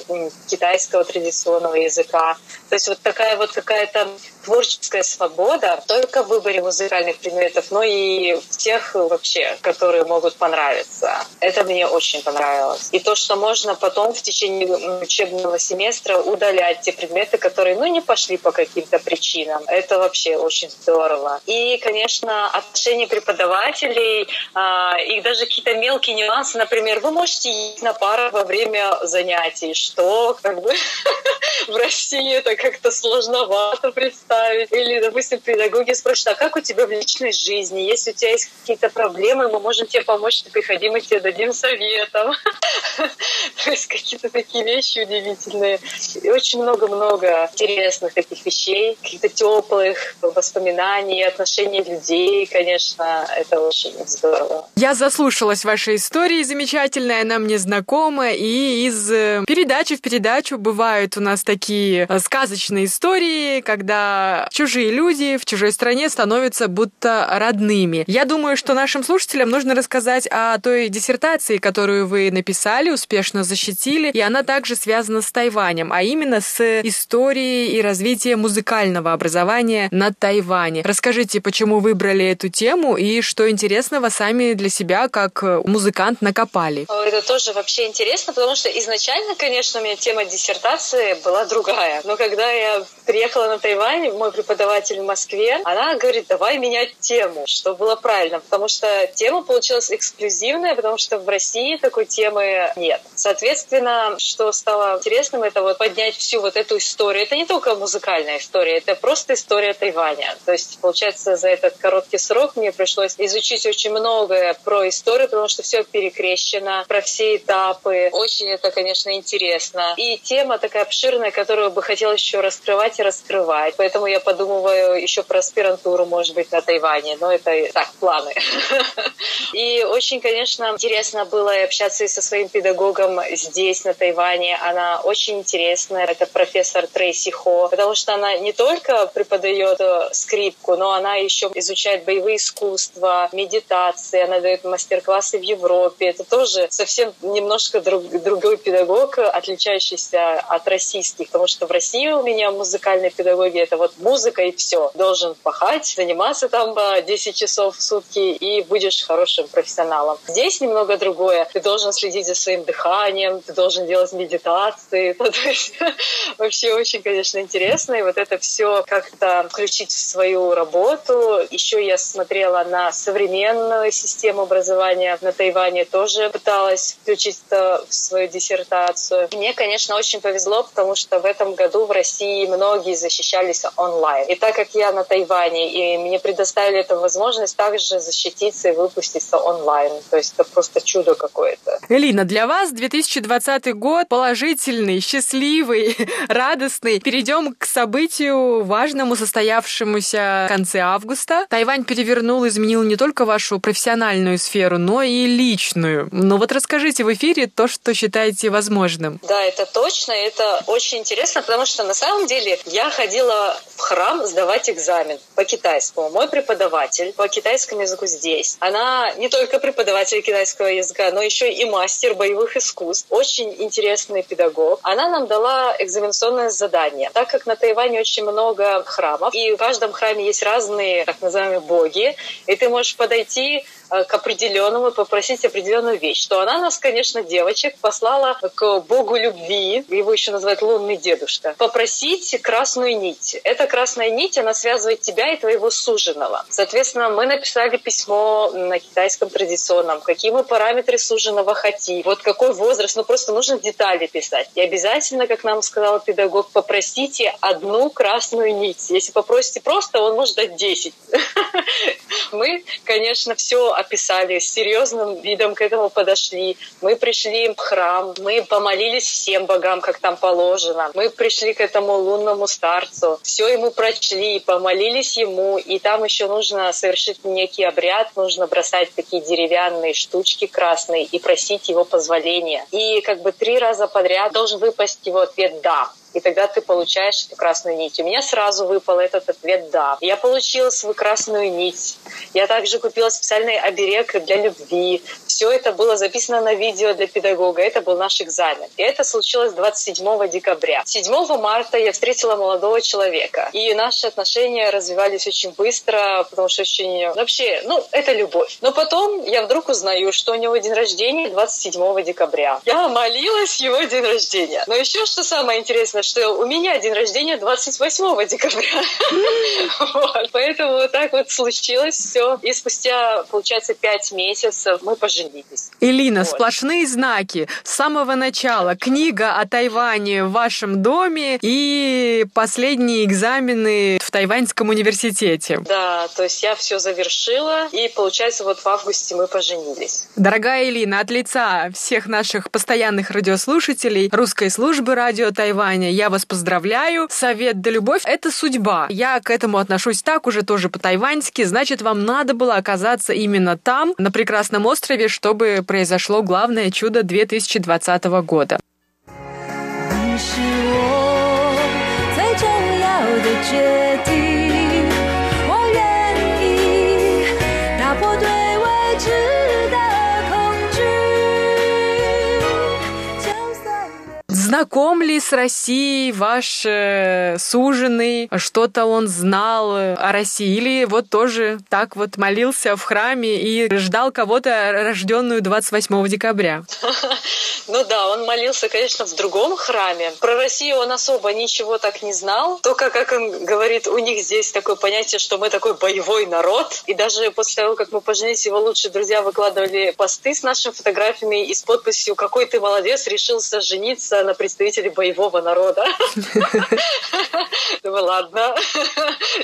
китайского традиционного языка. То есть вот такая вот какая-то творческая свобода только в выборе музыкальных предметов, но и в тех вообще, которые могут понравиться. Это мне очень понравилось. И то, что можно потом в течение учебного семестра удалять те предметы, которые ну, не пошли по каким-то причинам. Это вообще очень здорово. И, конечно, отношения преподавателей, а, и даже какие-то мелкие нюансы. Например, вы можете на пару во время занятий, что как бы в России это как-то сложновато представить. Или, допустим, педагоги спрашивают, а как у тебя в личной жизни? Если у тебя есть какие-то проблемы, мы можем тебе помочь, ты приходи, мы тебе дадим советов. То есть какие-то такие вещи удивительные. И очень много-много интересных таких вещей, каких-то теплых воспоминаний, отношений людей, конечно, это очень здорово. Я заслушалась вашей истории замечательной, она мне знакома, и из э, передачи в передачу бывают у нас такие э, сказочные истории, когда чужие люди в чужой стране становятся будто родными. Я думаю, что нашим слушателям нужно рассказать о той диссертации, которую вы написали, успешно защитили, и она также связана с Тайванем, а именно с историей и развитием музыкального образования на Тайване. Расскажите, почему выбрали эту тему и что интересного сами для себя как музыкант накопали? Это тоже вообще интересно, потому что изначально, конечно, у меня тема диссертации была другая. Но когда я приехала на Тайвань, мой преподаватель в Москве, она говорит, давай менять тему, что было правильно, потому что тема получилась эксклюзивная, потому что в России такой темы нет. Соответственно, что стало интересным, это вот поднять всю вот эту историю. Это не только музыкальная история, это просто история Тайваня. То есть, получается, за этот короткий срок мне пришлось изучить очень многое про историю, потому что все перекрещено, про все этапы. Очень это, конечно, интересно. И тема такая обширная, которую бы хотелось еще раскрывать и раскрывать. Поэтому я подумываю еще про аспирантуру, может быть, на Тайване. Но это так, планы. И очень, конечно, интересно было общаться и со своим педагогом здесь, на Тайване. Она очень интересная. Это профессор Трейси Хо. Потому что она не только преподает э, скрипку, но она еще изучает боевые искусства, медитации. Она дает мастер-классы в Европе. Это тоже совсем немножко друг, другой педагог, отличающийся от российских. Потому что в России у меня музыкальная педагогия — это вот музыка и все. Должен пахать, заниматься там 10 часов в сутки и будешь хорошим профессионалом. Здесь немного другое. Ты должен следить за своим дыханием, ты должен делать медитации. То есть, вообще очень, конечно, интересно. И вот это все как-то включить в свою работу. Еще я смотрела на современную систему образования на Тайване, тоже пыталась включить это в свою диссертацию. Мне, конечно, очень повезло, потому что в этом году в России многие защищались онлайн. И так как я на Тайване, и мне предоставили эту возможность также защититься и выпуститься онлайн. То есть это просто чудо какое-то. Элина, для вас 2020 год положительный, счастливый, радостный. Перейдем к событию важному, состоявшемуся в конце августа. Тайвань перевернул, изменил не только вашу профессиональную сферу, но и личную. Но вот расскажите в эфире то, что считаете возможным. Да, это точно, это очень интересно, потому что на самом деле я ходила в храм сдавать экзамен по китайскому. Мой преподаватель по китайскому языку здесь. Она не только преподаватель китайского языка, но еще и мастер боевых искусств. Очень интересный педагог. Она нам дала экзаменационное задание. Так как на Тайване очень много храмов, и в каждом храме есть разные так называемые боги, и ты можешь подойти Э, к определенному, попросить определенную вещь. То она нас, конечно, девочек послала к богу любви, его еще называют лунный дедушка, попросить красную нить. Эта красная нить, она связывает тебя и твоего суженого. Соответственно, мы написали письмо на китайском традиционном, какие мы параметры суженого хотим, вот какой возраст, ну просто нужно детали писать. И обязательно, как нам сказал педагог, попросите одну красную нить. Если попросите просто, он может дать 10. Мы, конечно, все описали, с серьезным видом к этому подошли. Мы пришли в храм, мы помолились всем богам, как там положено. Мы пришли к этому лунному старцу, все ему прочли, помолились ему, и там еще нужно совершить некий обряд, нужно бросать такие деревянные штучки красные и просить его позволения. И как бы три раза подряд должен выпасть его ответ «да» и тогда ты получаешь эту красную нить. У меня сразу выпал этот ответ «да». Я получила свою красную нить. Я также купила специальный оберег для любви. Все это было записано на видео для педагога. Это был наш экзамен. И это случилось 27 декабря. 7 марта я встретила молодого человека. И наши отношения развивались очень быстро, потому что очень... Вообще, ну, это любовь. Но потом я вдруг узнаю, что у него день рождения 27 декабря. Я молилась его день рождения. Но еще что самое интересное, что у меня день рождения 28 декабря. Поэтому вот так вот случилось все. И спустя, получается, пять месяцев мы поженились. Элина, сплошные знаки. С самого начала книга о Тайване в вашем доме и последние экзамены в Тайваньском университете. Да, то есть я все завершила, и получается, вот в августе мы поженились. Дорогая Элина, от лица всех наших постоянных радиослушателей русской службы радио Тайваня я вас поздравляю. Совет да любовь — это судьба. Я к этому отношусь так уже тоже по-тайваньски. Значит, вам надо было оказаться именно там, на прекрасном острове, чтобы произошло главное чудо 2020 года. 你 Знаком ли с Россией ваш э, суженый? Что-то он знал о России? Или вот тоже так вот молился в храме и ждал кого-то, рожденную 28 декабря? Ну да, он молился, конечно, в другом храме. Про Россию он особо ничего так не знал. Только, как он говорит, у них здесь такое понятие, что мы такой боевой народ. И даже после того, как мы поженились, его лучшие друзья выкладывали посты с нашими фотографиями и с подписью «Какой ты молодец, решился жениться на представителей боевого народа». Думаю, ладно,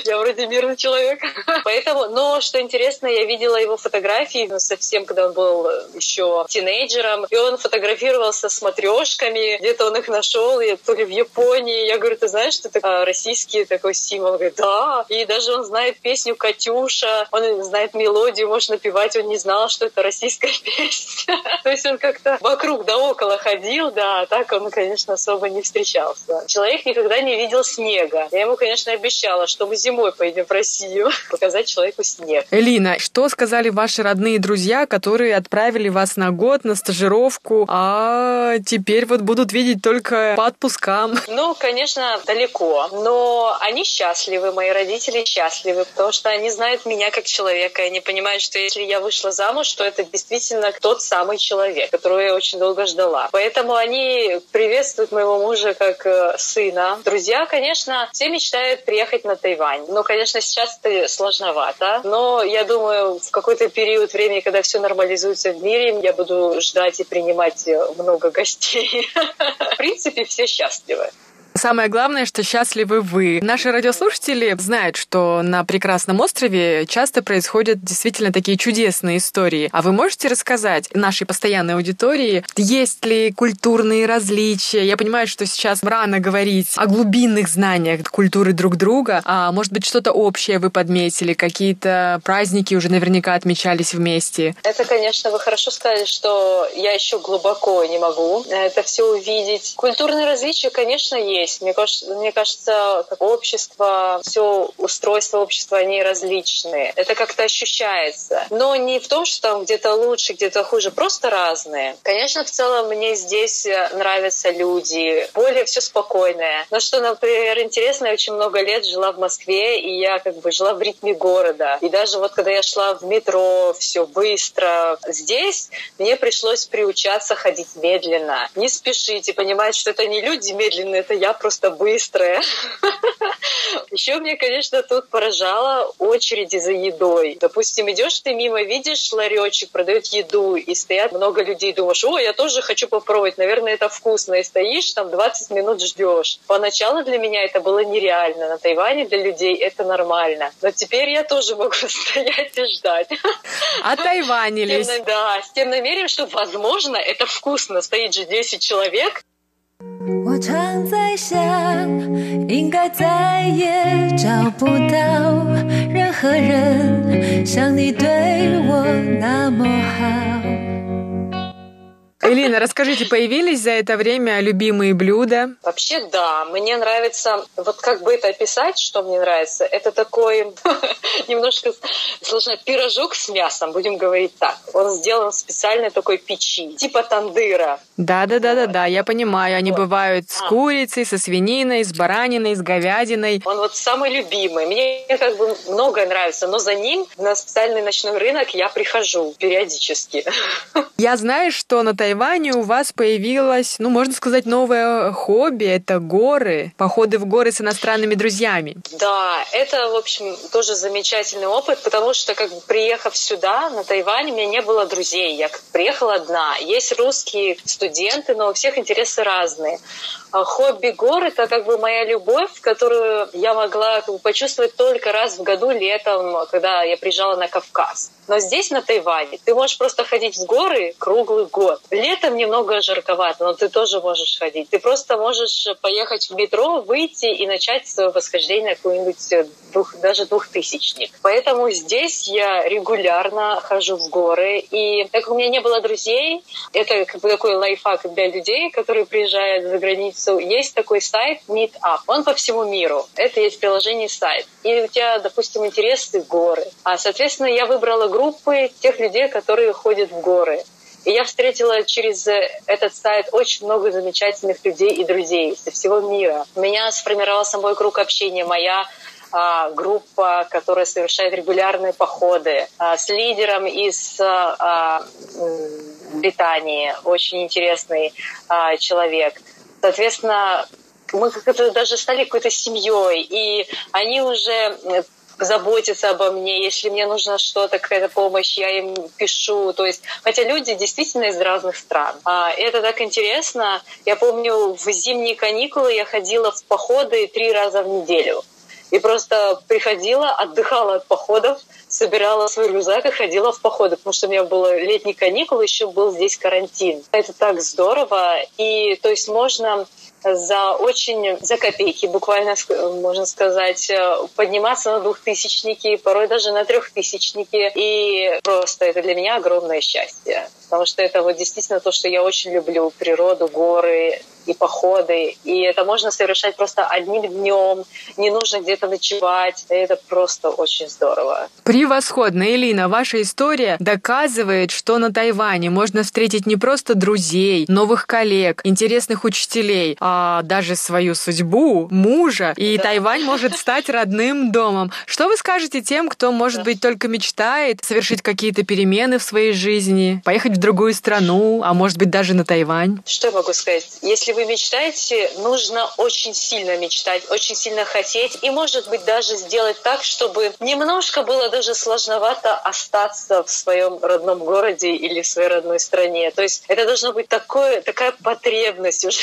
я вроде мирный человек. Поэтому, но что интересно, я видела его фотографии ну, совсем, когда он был еще тинейджером, и он фотографировался с матрешками, где-то он их нашел, и то ли в Японии. Я говорю, ты знаешь, что это российский такой символ? Он говорит, да. И даже он знает песню «Катюша», он знает мелодию, может напевать, он не знал, что это российская песня. То есть он как-то вокруг да около ходил, да, а так он, конечно, особо не встречался. Человек никогда не видел снега. Я ему, конечно, обещала, что мы зимой поедем в Россию, показать человеку снег. Элина, что сказали ваши родные друзья, которые отправили вас на год на стажировку, а теперь вот будут видеть только по отпускам? Ну, конечно, далеко, но они счастливы, мои родители счастливы, потому что они знают меня как человека, и они понимают, что если я вышла замуж, то это действительно тот самый человек, которого я очень долго ждала. Поэтому они приветствуют моего мужа как э, сына. Друзья, конечно, все мечтают приехать на Тайвань. Но, конечно, сейчас это сложновато. Но я думаю, в какой-то период времени, когда все нормализуется в мире, я буду ждать и принимать много гостей. В принципе, все счастливы. Самое главное, что счастливы вы. Наши радиослушатели знают, что на прекрасном острове часто происходят действительно такие чудесные истории. А вы можете рассказать нашей постоянной аудитории, есть ли культурные различия? Я понимаю, что сейчас рано говорить о глубинных знаниях культуры друг друга, а может быть что-то общее вы подметили, какие-то праздники уже наверняка отмечались вместе. Это, конечно, вы хорошо сказали, что я еще глубоко не могу это все увидеть. Культурные различия, конечно, есть есть. Мне кажется, мне кажется, как общество, все устройство общества, они различные. Это как-то ощущается. Но не в том, что там где-то лучше, где-то хуже, просто разные. Конечно, в целом мне здесь нравятся люди, более все спокойное. Но что, например, интересно, я очень много лет жила в Москве, и я как бы жила в ритме города. И даже вот когда я шла в метро, все быстро. Здесь мне пришлось приучаться ходить медленно, не спешить и понимать, что это не люди медленные, это я просто быстрая. Еще мне, конечно, тут поражала очереди за едой. Допустим, идешь ты мимо, видишь ларечек, продают еду, и стоят много людей, думаешь, о, я тоже хочу попробовать, наверное, это вкусно. И стоишь там 20 минут ждешь. Поначалу для меня это было нереально. На Тайване для людей это нормально. Но теперь я тоже могу стоять и ждать. А тайванились. Да, с тем намерением, что, возможно, это вкусно. Стоит же 10 человек, 我常在想，应该再也找不到任何人像你对我那么好。Элина, расскажите, появились за это время любимые блюда? Вообще, да. Мне нравится, вот как бы это описать, что мне нравится, это такой немножко сложно, пирожок с мясом, будем говорить так. Он сделан в специальной такой печи, типа тандыра. Да-да-да-да-да, я понимаю. Они вот. бывают с а. курицей, со свининой, с бараниной, с говядиной. Он вот самый любимый. Мне как бы многое нравится, но за ним на специальный ночной рынок я прихожу периодически. Я знаю, что на Тайване у вас появилось, ну, можно сказать, новое хобби. Это горы, походы в горы с иностранными друзьями. Да, это, в общем, тоже замечательный опыт, потому что, как бы, приехав сюда, на Тайвань, у меня не было друзей. Я приехала одна. Есть русские студенты, но у всех интересы разные. А хобби гор — это как бы моя любовь, которую я могла как бы, почувствовать только раз в году летом, когда я приезжала на Кавказ. Но здесь, на Тайване, ты можешь просто ходить в горы круглый год. Летом немного жарковато, но ты тоже можешь ходить. Ты просто можешь поехать в метро, выйти и начать свое восхождение какой-нибудь э, двух, даже двухтысячник. Поэтому здесь я регулярно хожу в горы. И так как у меня не было друзей, это как бы такой лайфхак для людей, которые приезжают за границу. Есть такой сайт Meetup. Он по всему миру. Это есть приложение сайт. И у тебя, допустим, интересы горы. А, соответственно, я выбрала группы тех людей, которые ходят в горы. И я встретила через этот сайт очень много замечательных людей и друзей со всего мира. У меня сформировался мой круг общения, моя а, группа, которая совершает регулярные походы а, с лидером из а, а Британии, очень интересный а, человек. Соответственно, мы как-то даже стали какой-то семьей, и они уже заботиться обо мне, если мне нужна что-то, какая-то помощь, я им пишу. То есть, хотя люди действительно из разных стран. А, это так интересно. Я помню, в зимние каникулы я ходила в походы три раза в неделю. И просто приходила, отдыхала от походов, собирала свой рюкзак и ходила в походы, потому что у меня было летний каникул, еще был здесь карантин. Это так здорово. И то есть можно за очень, за копейки, буквально, можно сказать, э, подниматься на двухтысячники, порой даже на трехтысячники. И просто это для меня огромное счастье. Потому что это вот действительно то, что я очень люблю. Природу, горы, и походы. И это можно совершать просто одним днем, не нужно где-то ночевать. И это просто очень здорово. Превосходно, Элина. Ваша история доказывает, что на Тайване можно встретить не просто друзей, новых коллег, интересных учителей, а даже свою судьбу, мужа. И да. Тайвань может стать родным домом. Что вы скажете тем, кто, может да. быть, только мечтает совершить какие-то перемены в своей жизни, поехать в другую страну, а может быть даже на Тайвань? Что я могу сказать? Если если вы мечтаете, нужно очень сильно мечтать, очень сильно хотеть и, может быть, даже сделать так, чтобы немножко было даже сложновато остаться в своем родном городе или в своей родной стране. То есть это должно быть такое, такая потребность уже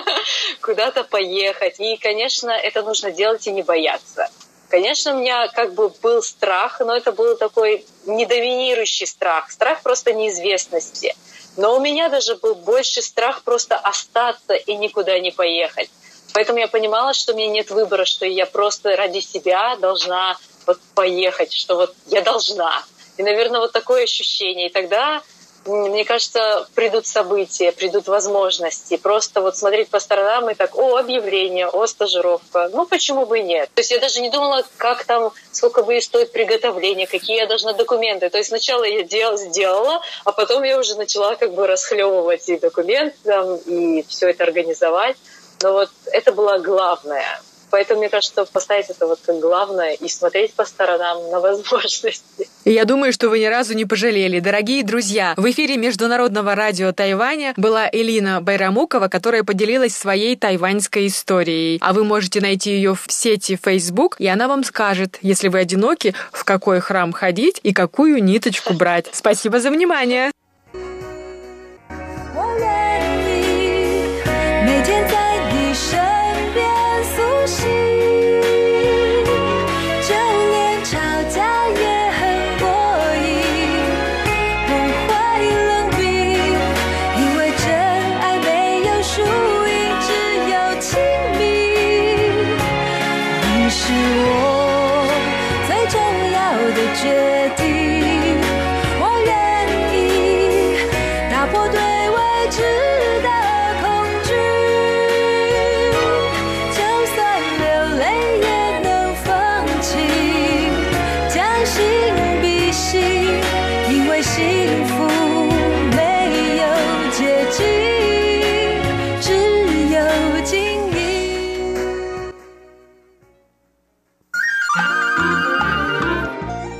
куда-то поехать. И, конечно, это нужно делать и не бояться. Конечно, у меня как бы был страх, но это был такой недоминирующий страх, страх просто неизвестности. Но у меня даже был больше страх просто остаться и никуда не поехать. Поэтому я понимала, что у меня нет выбора, что я просто ради себя должна вот поехать, что вот я должна. И, наверное, вот такое ощущение. И тогда мне кажется, придут события, придут возможности. Просто вот смотреть по сторонам и так, о, объявление, о, стажировка. Ну, почему бы и нет? То есть я даже не думала, как там, сколько будет стоить приготовление, какие я должна документы. То есть сначала я дел, сделала, а потом я уже начала как бы расхлевывать и документы, там, и все это организовать. Но вот это было главное. Поэтому мне кажется, что поставить это вот как главное и смотреть по сторонам на возможности. Я думаю, что вы ни разу не пожалели. Дорогие друзья, в эфире Международного радио Тайваня была Элина Байрамукова, которая поделилась своей тайваньской историей. А вы можете найти ее в сети Facebook, и она вам скажет, если вы одиноки, в какой храм ходить и какую ниточку брать. Спасибо за внимание!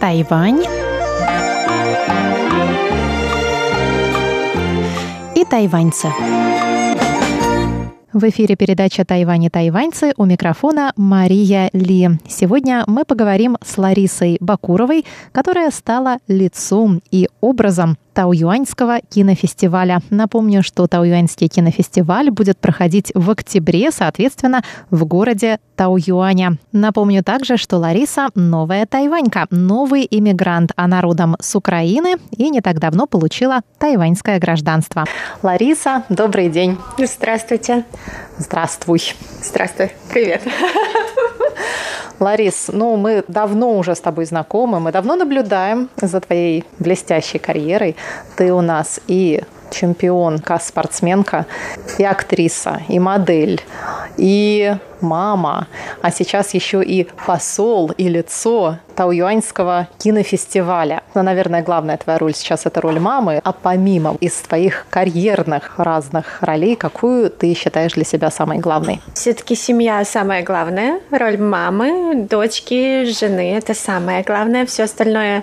台湾 и тайваньцы. В эфире передача «Тайвань и тайваньцы» у микрофона Мария Ли. Сегодня мы поговорим с Ларисой Бакуровой, которая стала лицом и образом Тауюаньского кинофестиваля. Напомню, что Тауюаньский кинофестиваль будет проходить в октябре, соответственно, в городе Тауюаня. Напомню также, что Лариса – новая тайванька, новый иммигрант, она родом с Украины и не так давно получила тайваньское гражданство. Лариса, добрый день. Здравствуйте. Здравствуй. Здравствуй. Привет. Ларис, ну мы давно уже с тобой знакомы, мы давно наблюдаем за твоей блестящей карьерой. Ты у нас и чемпионка, спортсменка, и актриса, и модель, и мама, а сейчас еще и посол и лицо Тауюаньского кинофестиваля. Но, наверное, главная твоя роль сейчас это роль мамы, а помимо из твоих карьерных разных ролей, какую ты считаешь для себя самой главной? Все-таки семья самая главная, роль мамы, дочки, жены это самое главное, все остальное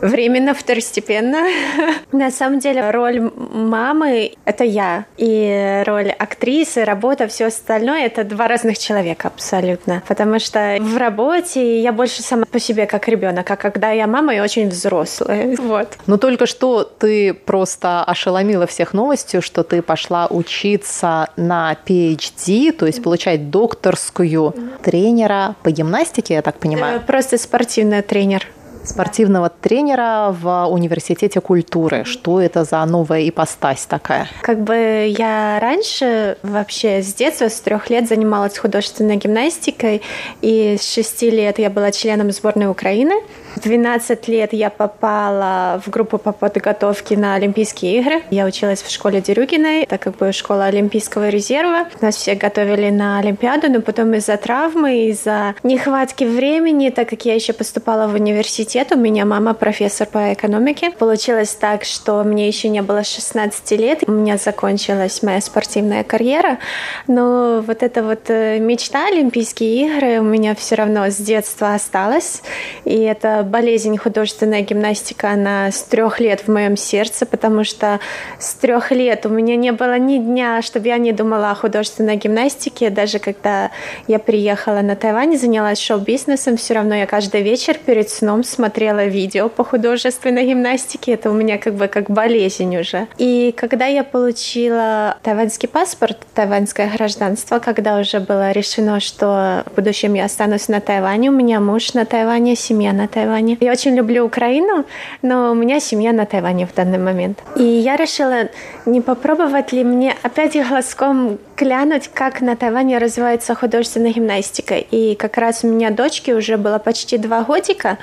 временно, второстепенно. На самом деле роль мамы — это я, и роль актрисы, работа, все остальное — это два разных человека абсолютно. Потому что в работе я больше сама по себе как ребенок, а когда я мама, я очень взрослая. Вот. Но только что ты просто ошеломила всех новостью, что ты пошла учиться на PhD, то есть получать докторскую тренера по гимнастике, я так понимаю? Э, просто спортивный тренер спортивного тренера в университете культуры. Что это за новая ипостась такая? Как бы я раньше вообще с детства, с трех лет занималась художественной гимнастикой, и с шести лет я была членом сборной Украины. В 12 лет я попала в группу по подготовке на Олимпийские игры. Я училась в школе Дерюгиной, так как бы школа Олимпийского резерва. Нас все готовили на Олимпиаду, но потом из-за травмы, из-за нехватки времени, так как я еще поступала в университет, у меня мама профессор по экономике. Получилось так, что мне еще не было 16 лет, у меня закончилась моя спортивная карьера, но вот эта вот э, мечта Олимпийские игры у меня все равно с детства осталась, и это болезнь художественная гимнастика, она с трех лет в моем сердце, потому что с трех лет у меня не было ни дня, чтобы я не думала о художественной гимнастике. Даже когда я приехала на Тайвань и занялась шоу-бизнесом, все равно я каждый вечер перед сном смотрела видео по художественной гимнастике. Это у меня как бы как болезнь уже. И когда я получила тайваньский паспорт, тайваньское гражданство, когда уже было решено, что в будущем я останусь на Тайване, у меня муж на Тайване, семья на Тайване, Тайване. Я очень люблю Украину, но у меня семья на Тайване в данный момент. И я решила, не попробовать ли мне опять глазком глянуть, как на Тайване развивается художественная гимнастика. И как раз у меня дочке уже было почти два годика,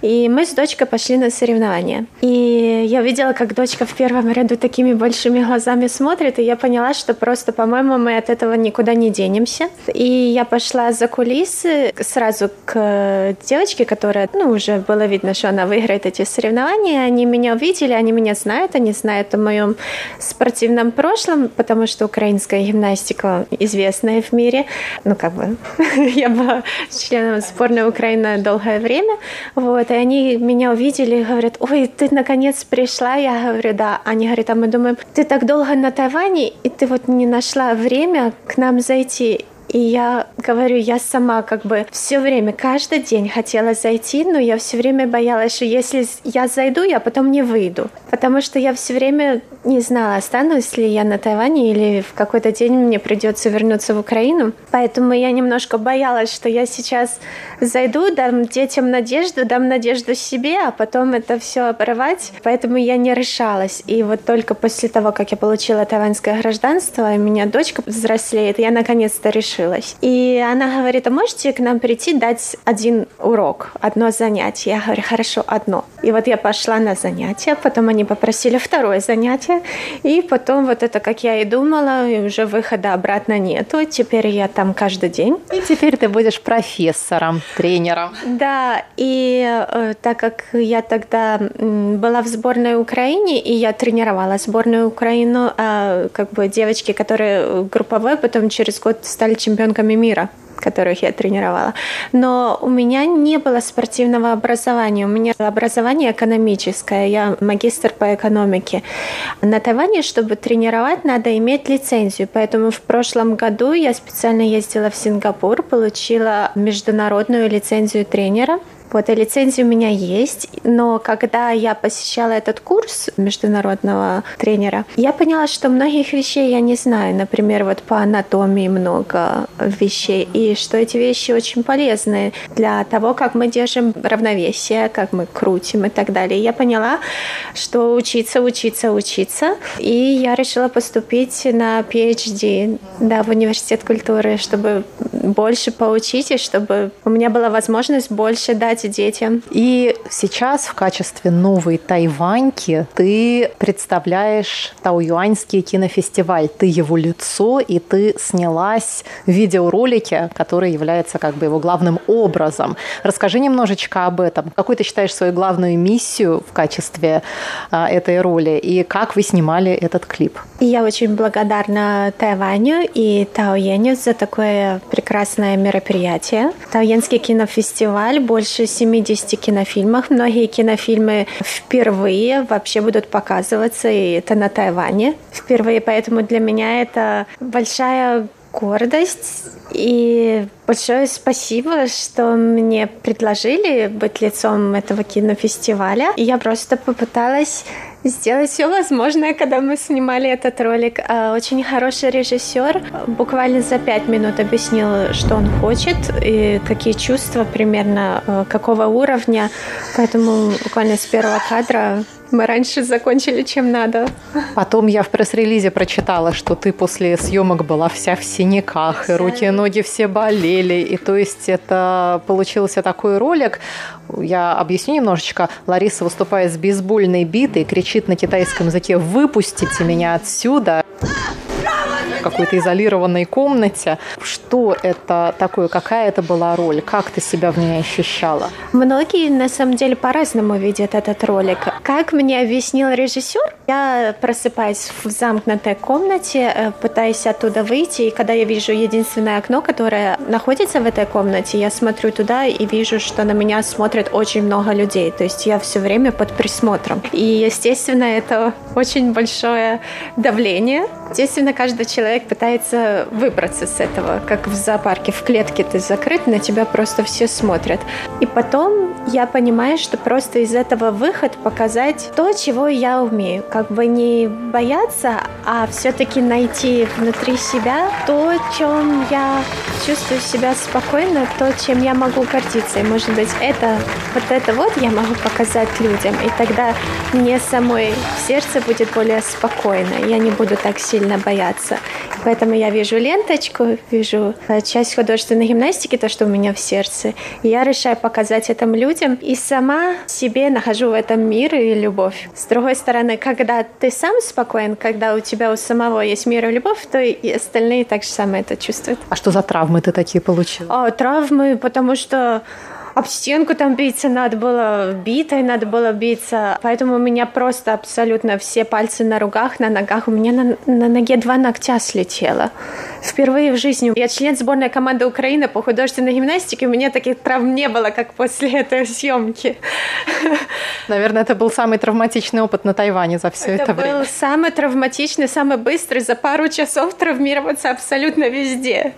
И мы с дочкой пошли на соревнования. И я видела, как дочка в первом ряду такими большими глазами смотрит, и я поняла, что просто, по-моему, мы от этого никуда не денемся. И я пошла за кулисы сразу к девочке, которая, ну, уже было видно, что она выиграет эти соревнования. Они меня увидели, они меня знают, они знают о моем спортивном прошлом, потому что украинская гимнастика известная в мире. Ну, как бы, я была членом сборной Украины долгое время. Вот, и они меня увидели и говорят, ой, ты наконец пришла? Я говорю, да. Они говорят, а мы думаем, ты так долго на Тайване, и ты вот не нашла время к нам зайти. И я говорю, я сама как бы все время, каждый день хотела зайти, но я все время боялась, что если я зайду, я потом не выйду. Потому что я все время не знала, останусь ли я на Тайване или в какой-то день мне придется вернуться в Украину. Поэтому я немножко боялась, что я сейчас зайду, дам детям надежду, дам надежду себе, а потом это все оборвать. Поэтому я не решалась. И вот только после того, как я получила тайваньское гражданство, и у меня дочка взрослеет, я наконец-то решила решилась. И она говорит, а можете к нам прийти дать один урок, одно занятие? Я говорю, хорошо, одно. И вот я пошла на занятие, потом они попросили второе занятие, и потом вот это, как я и думала, и уже выхода обратно нету. Теперь я там каждый день. И теперь ты будешь профессором, тренером. Да, и э, так как я тогда была в сборной Украине, и я тренировала сборную Украину, э, как бы девочки, которые групповой, потом через год стали чемпионками мира которых я тренировала. Но у меня не было спортивного образования. У меня образование экономическое. Я магистр по экономике. На Тайване, чтобы тренировать, надо иметь лицензию. Поэтому в прошлом году я специально ездила в Сингапур, получила международную лицензию тренера вот, и лицензия у меня есть, но когда я посещала этот курс международного тренера, я поняла, что многих вещей я не знаю. Например, вот по анатомии много вещей, и что эти вещи очень полезны для того, как мы держим равновесие, как мы крутим и так далее. Я поняла, что учиться, учиться, учиться, и я решила поступить на PhD да, в университет культуры, чтобы больше поучить, и чтобы у меня была возможность больше дать помогать детям. И сейчас в качестве новой тайваньки ты представляешь Тауюаньский кинофестиваль. Ты его лицо, и ты снялась в видеоролике, который является как бы его главным образом. Расскажи немножечко об этом. Какой ты считаешь свою главную миссию в качестве а, этой роли, и как вы снимали этот клип? Я очень благодарна Тайваню и Таоеню за такое прекрасное мероприятие. Таоенский кинофестиваль больше 70 кинофильмах. Многие кинофильмы впервые вообще будут показываться, и это на Тайване впервые. Поэтому для меня это большая гордость и большое спасибо, что мне предложили быть лицом этого кинофестиваля. И я просто попыталась сделать все возможное, когда мы снимали этот ролик. А, очень хороший режиссер буквально за пять минут объяснил, что он хочет и какие чувства примерно, а, какого уровня. Поэтому буквально с первого кадра мы раньше закончили, чем надо. Потом я в пресс-релизе прочитала, что ты после съемок была вся в синяках, и руки и ноги все болели. И то есть это получился такой ролик. Я объясню немножечко. Лариса выступает с бейсбольной битой, кричит на китайском языке «Выпустите меня отсюда!» Какой-то изолированной комнате. Что это такое? Какая это была роль? Как ты себя в ней ощущала? Многие, на самом деле, по-разному видят этот ролик. Как мне объяснил режиссер, я просыпаюсь в замкнутой комнате, э, пытаюсь оттуда выйти, и когда я вижу единственное окно, которое находится в этой комнате, я смотрю туда и вижу, что на меня смотрит очень много людей. То есть я все время под присмотром. И, естественно, это очень большое давление. Естественно, каждый человек человек пытается выбраться с этого, как в зоопарке, в клетке ты закрыт, на тебя просто все смотрят. И потом я понимаю, что просто из этого выход показать то, чего я умею, как бы не бояться, а все-таки найти внутри себя то, чем я чувствую себя спокойно, то, чем я могу гордиться. И, может быть, это, вот это вот я могу показать людям, и тогда мне самой сердце будет более спокойно, я не буду так сильно бояться. Поэтому я вижу ленточку, вижу э, часть художественной гимнастики, то, что у меня в сердце. И я решаю показать этим людям, и сама себе нахожу в этом мир и любовь. С другой стороны, когда ты сам спокоен, когда у тебя у самого есть мир и любовь, то и остальные так же самое это чувствуют. А что за травмы ты такие получила? О, травмы, потому что об стенку там биться надо было, битой надо было биться. Поэтому у меня просто абсолютно все пальцы на руках, на ногах. У меня на, на ноге два ногтя слетело. Впервые в жизни. Я член сборной команды Украины по художественной гимнастике. У меня таких травм не было, как после этой съемки. Наверное, это был самый травматичный опыт на Тайване за все это, это время. был самый травматичный, самый быстрый. За пару часов травмироваться абсолютно везде.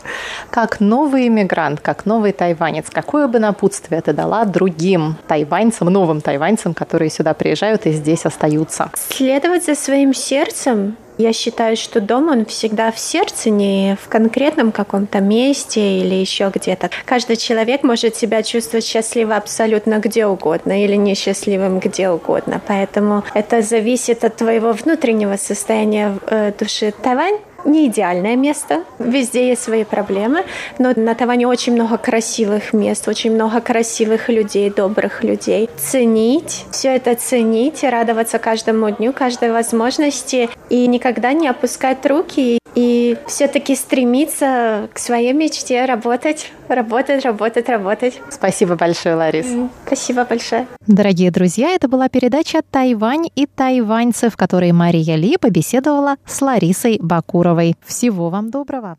Как новый иммигрант, как новый тайванец, какое бы напутствие ты дала другим тайваньцам, новым тайваньцам, которые сюда приезжают и здесь остаются? Следовать за своим сердцем, я считаю, что дом, он всегда в сердце, не в конкретном каком-то месте или еще где-то. Каждый человек может себя чувствовать счастливо абсолютно где угодно или несчастливым где угодно. Поэтому это зависит от твоего внутреннего состояния э, души. Тайвань не идеальное место, везде есть свои проблемы, но на Тайване очень много красивых мест, очень много красивых людей, добрых людей. Ценить, все это ценить радоваться каждому дню, каждой возможности и никогда не опускать руки и все-таки стремиться к своей мечте, работать, работать, работать, работать. Спасибо большое, Ларис. Спасибо большое. Дорогие друзья, это была передача «Тайвань и тайваньцы», в которой Мария Ли побеседовала с Ларисой Бакуровой. Всего вам доброго!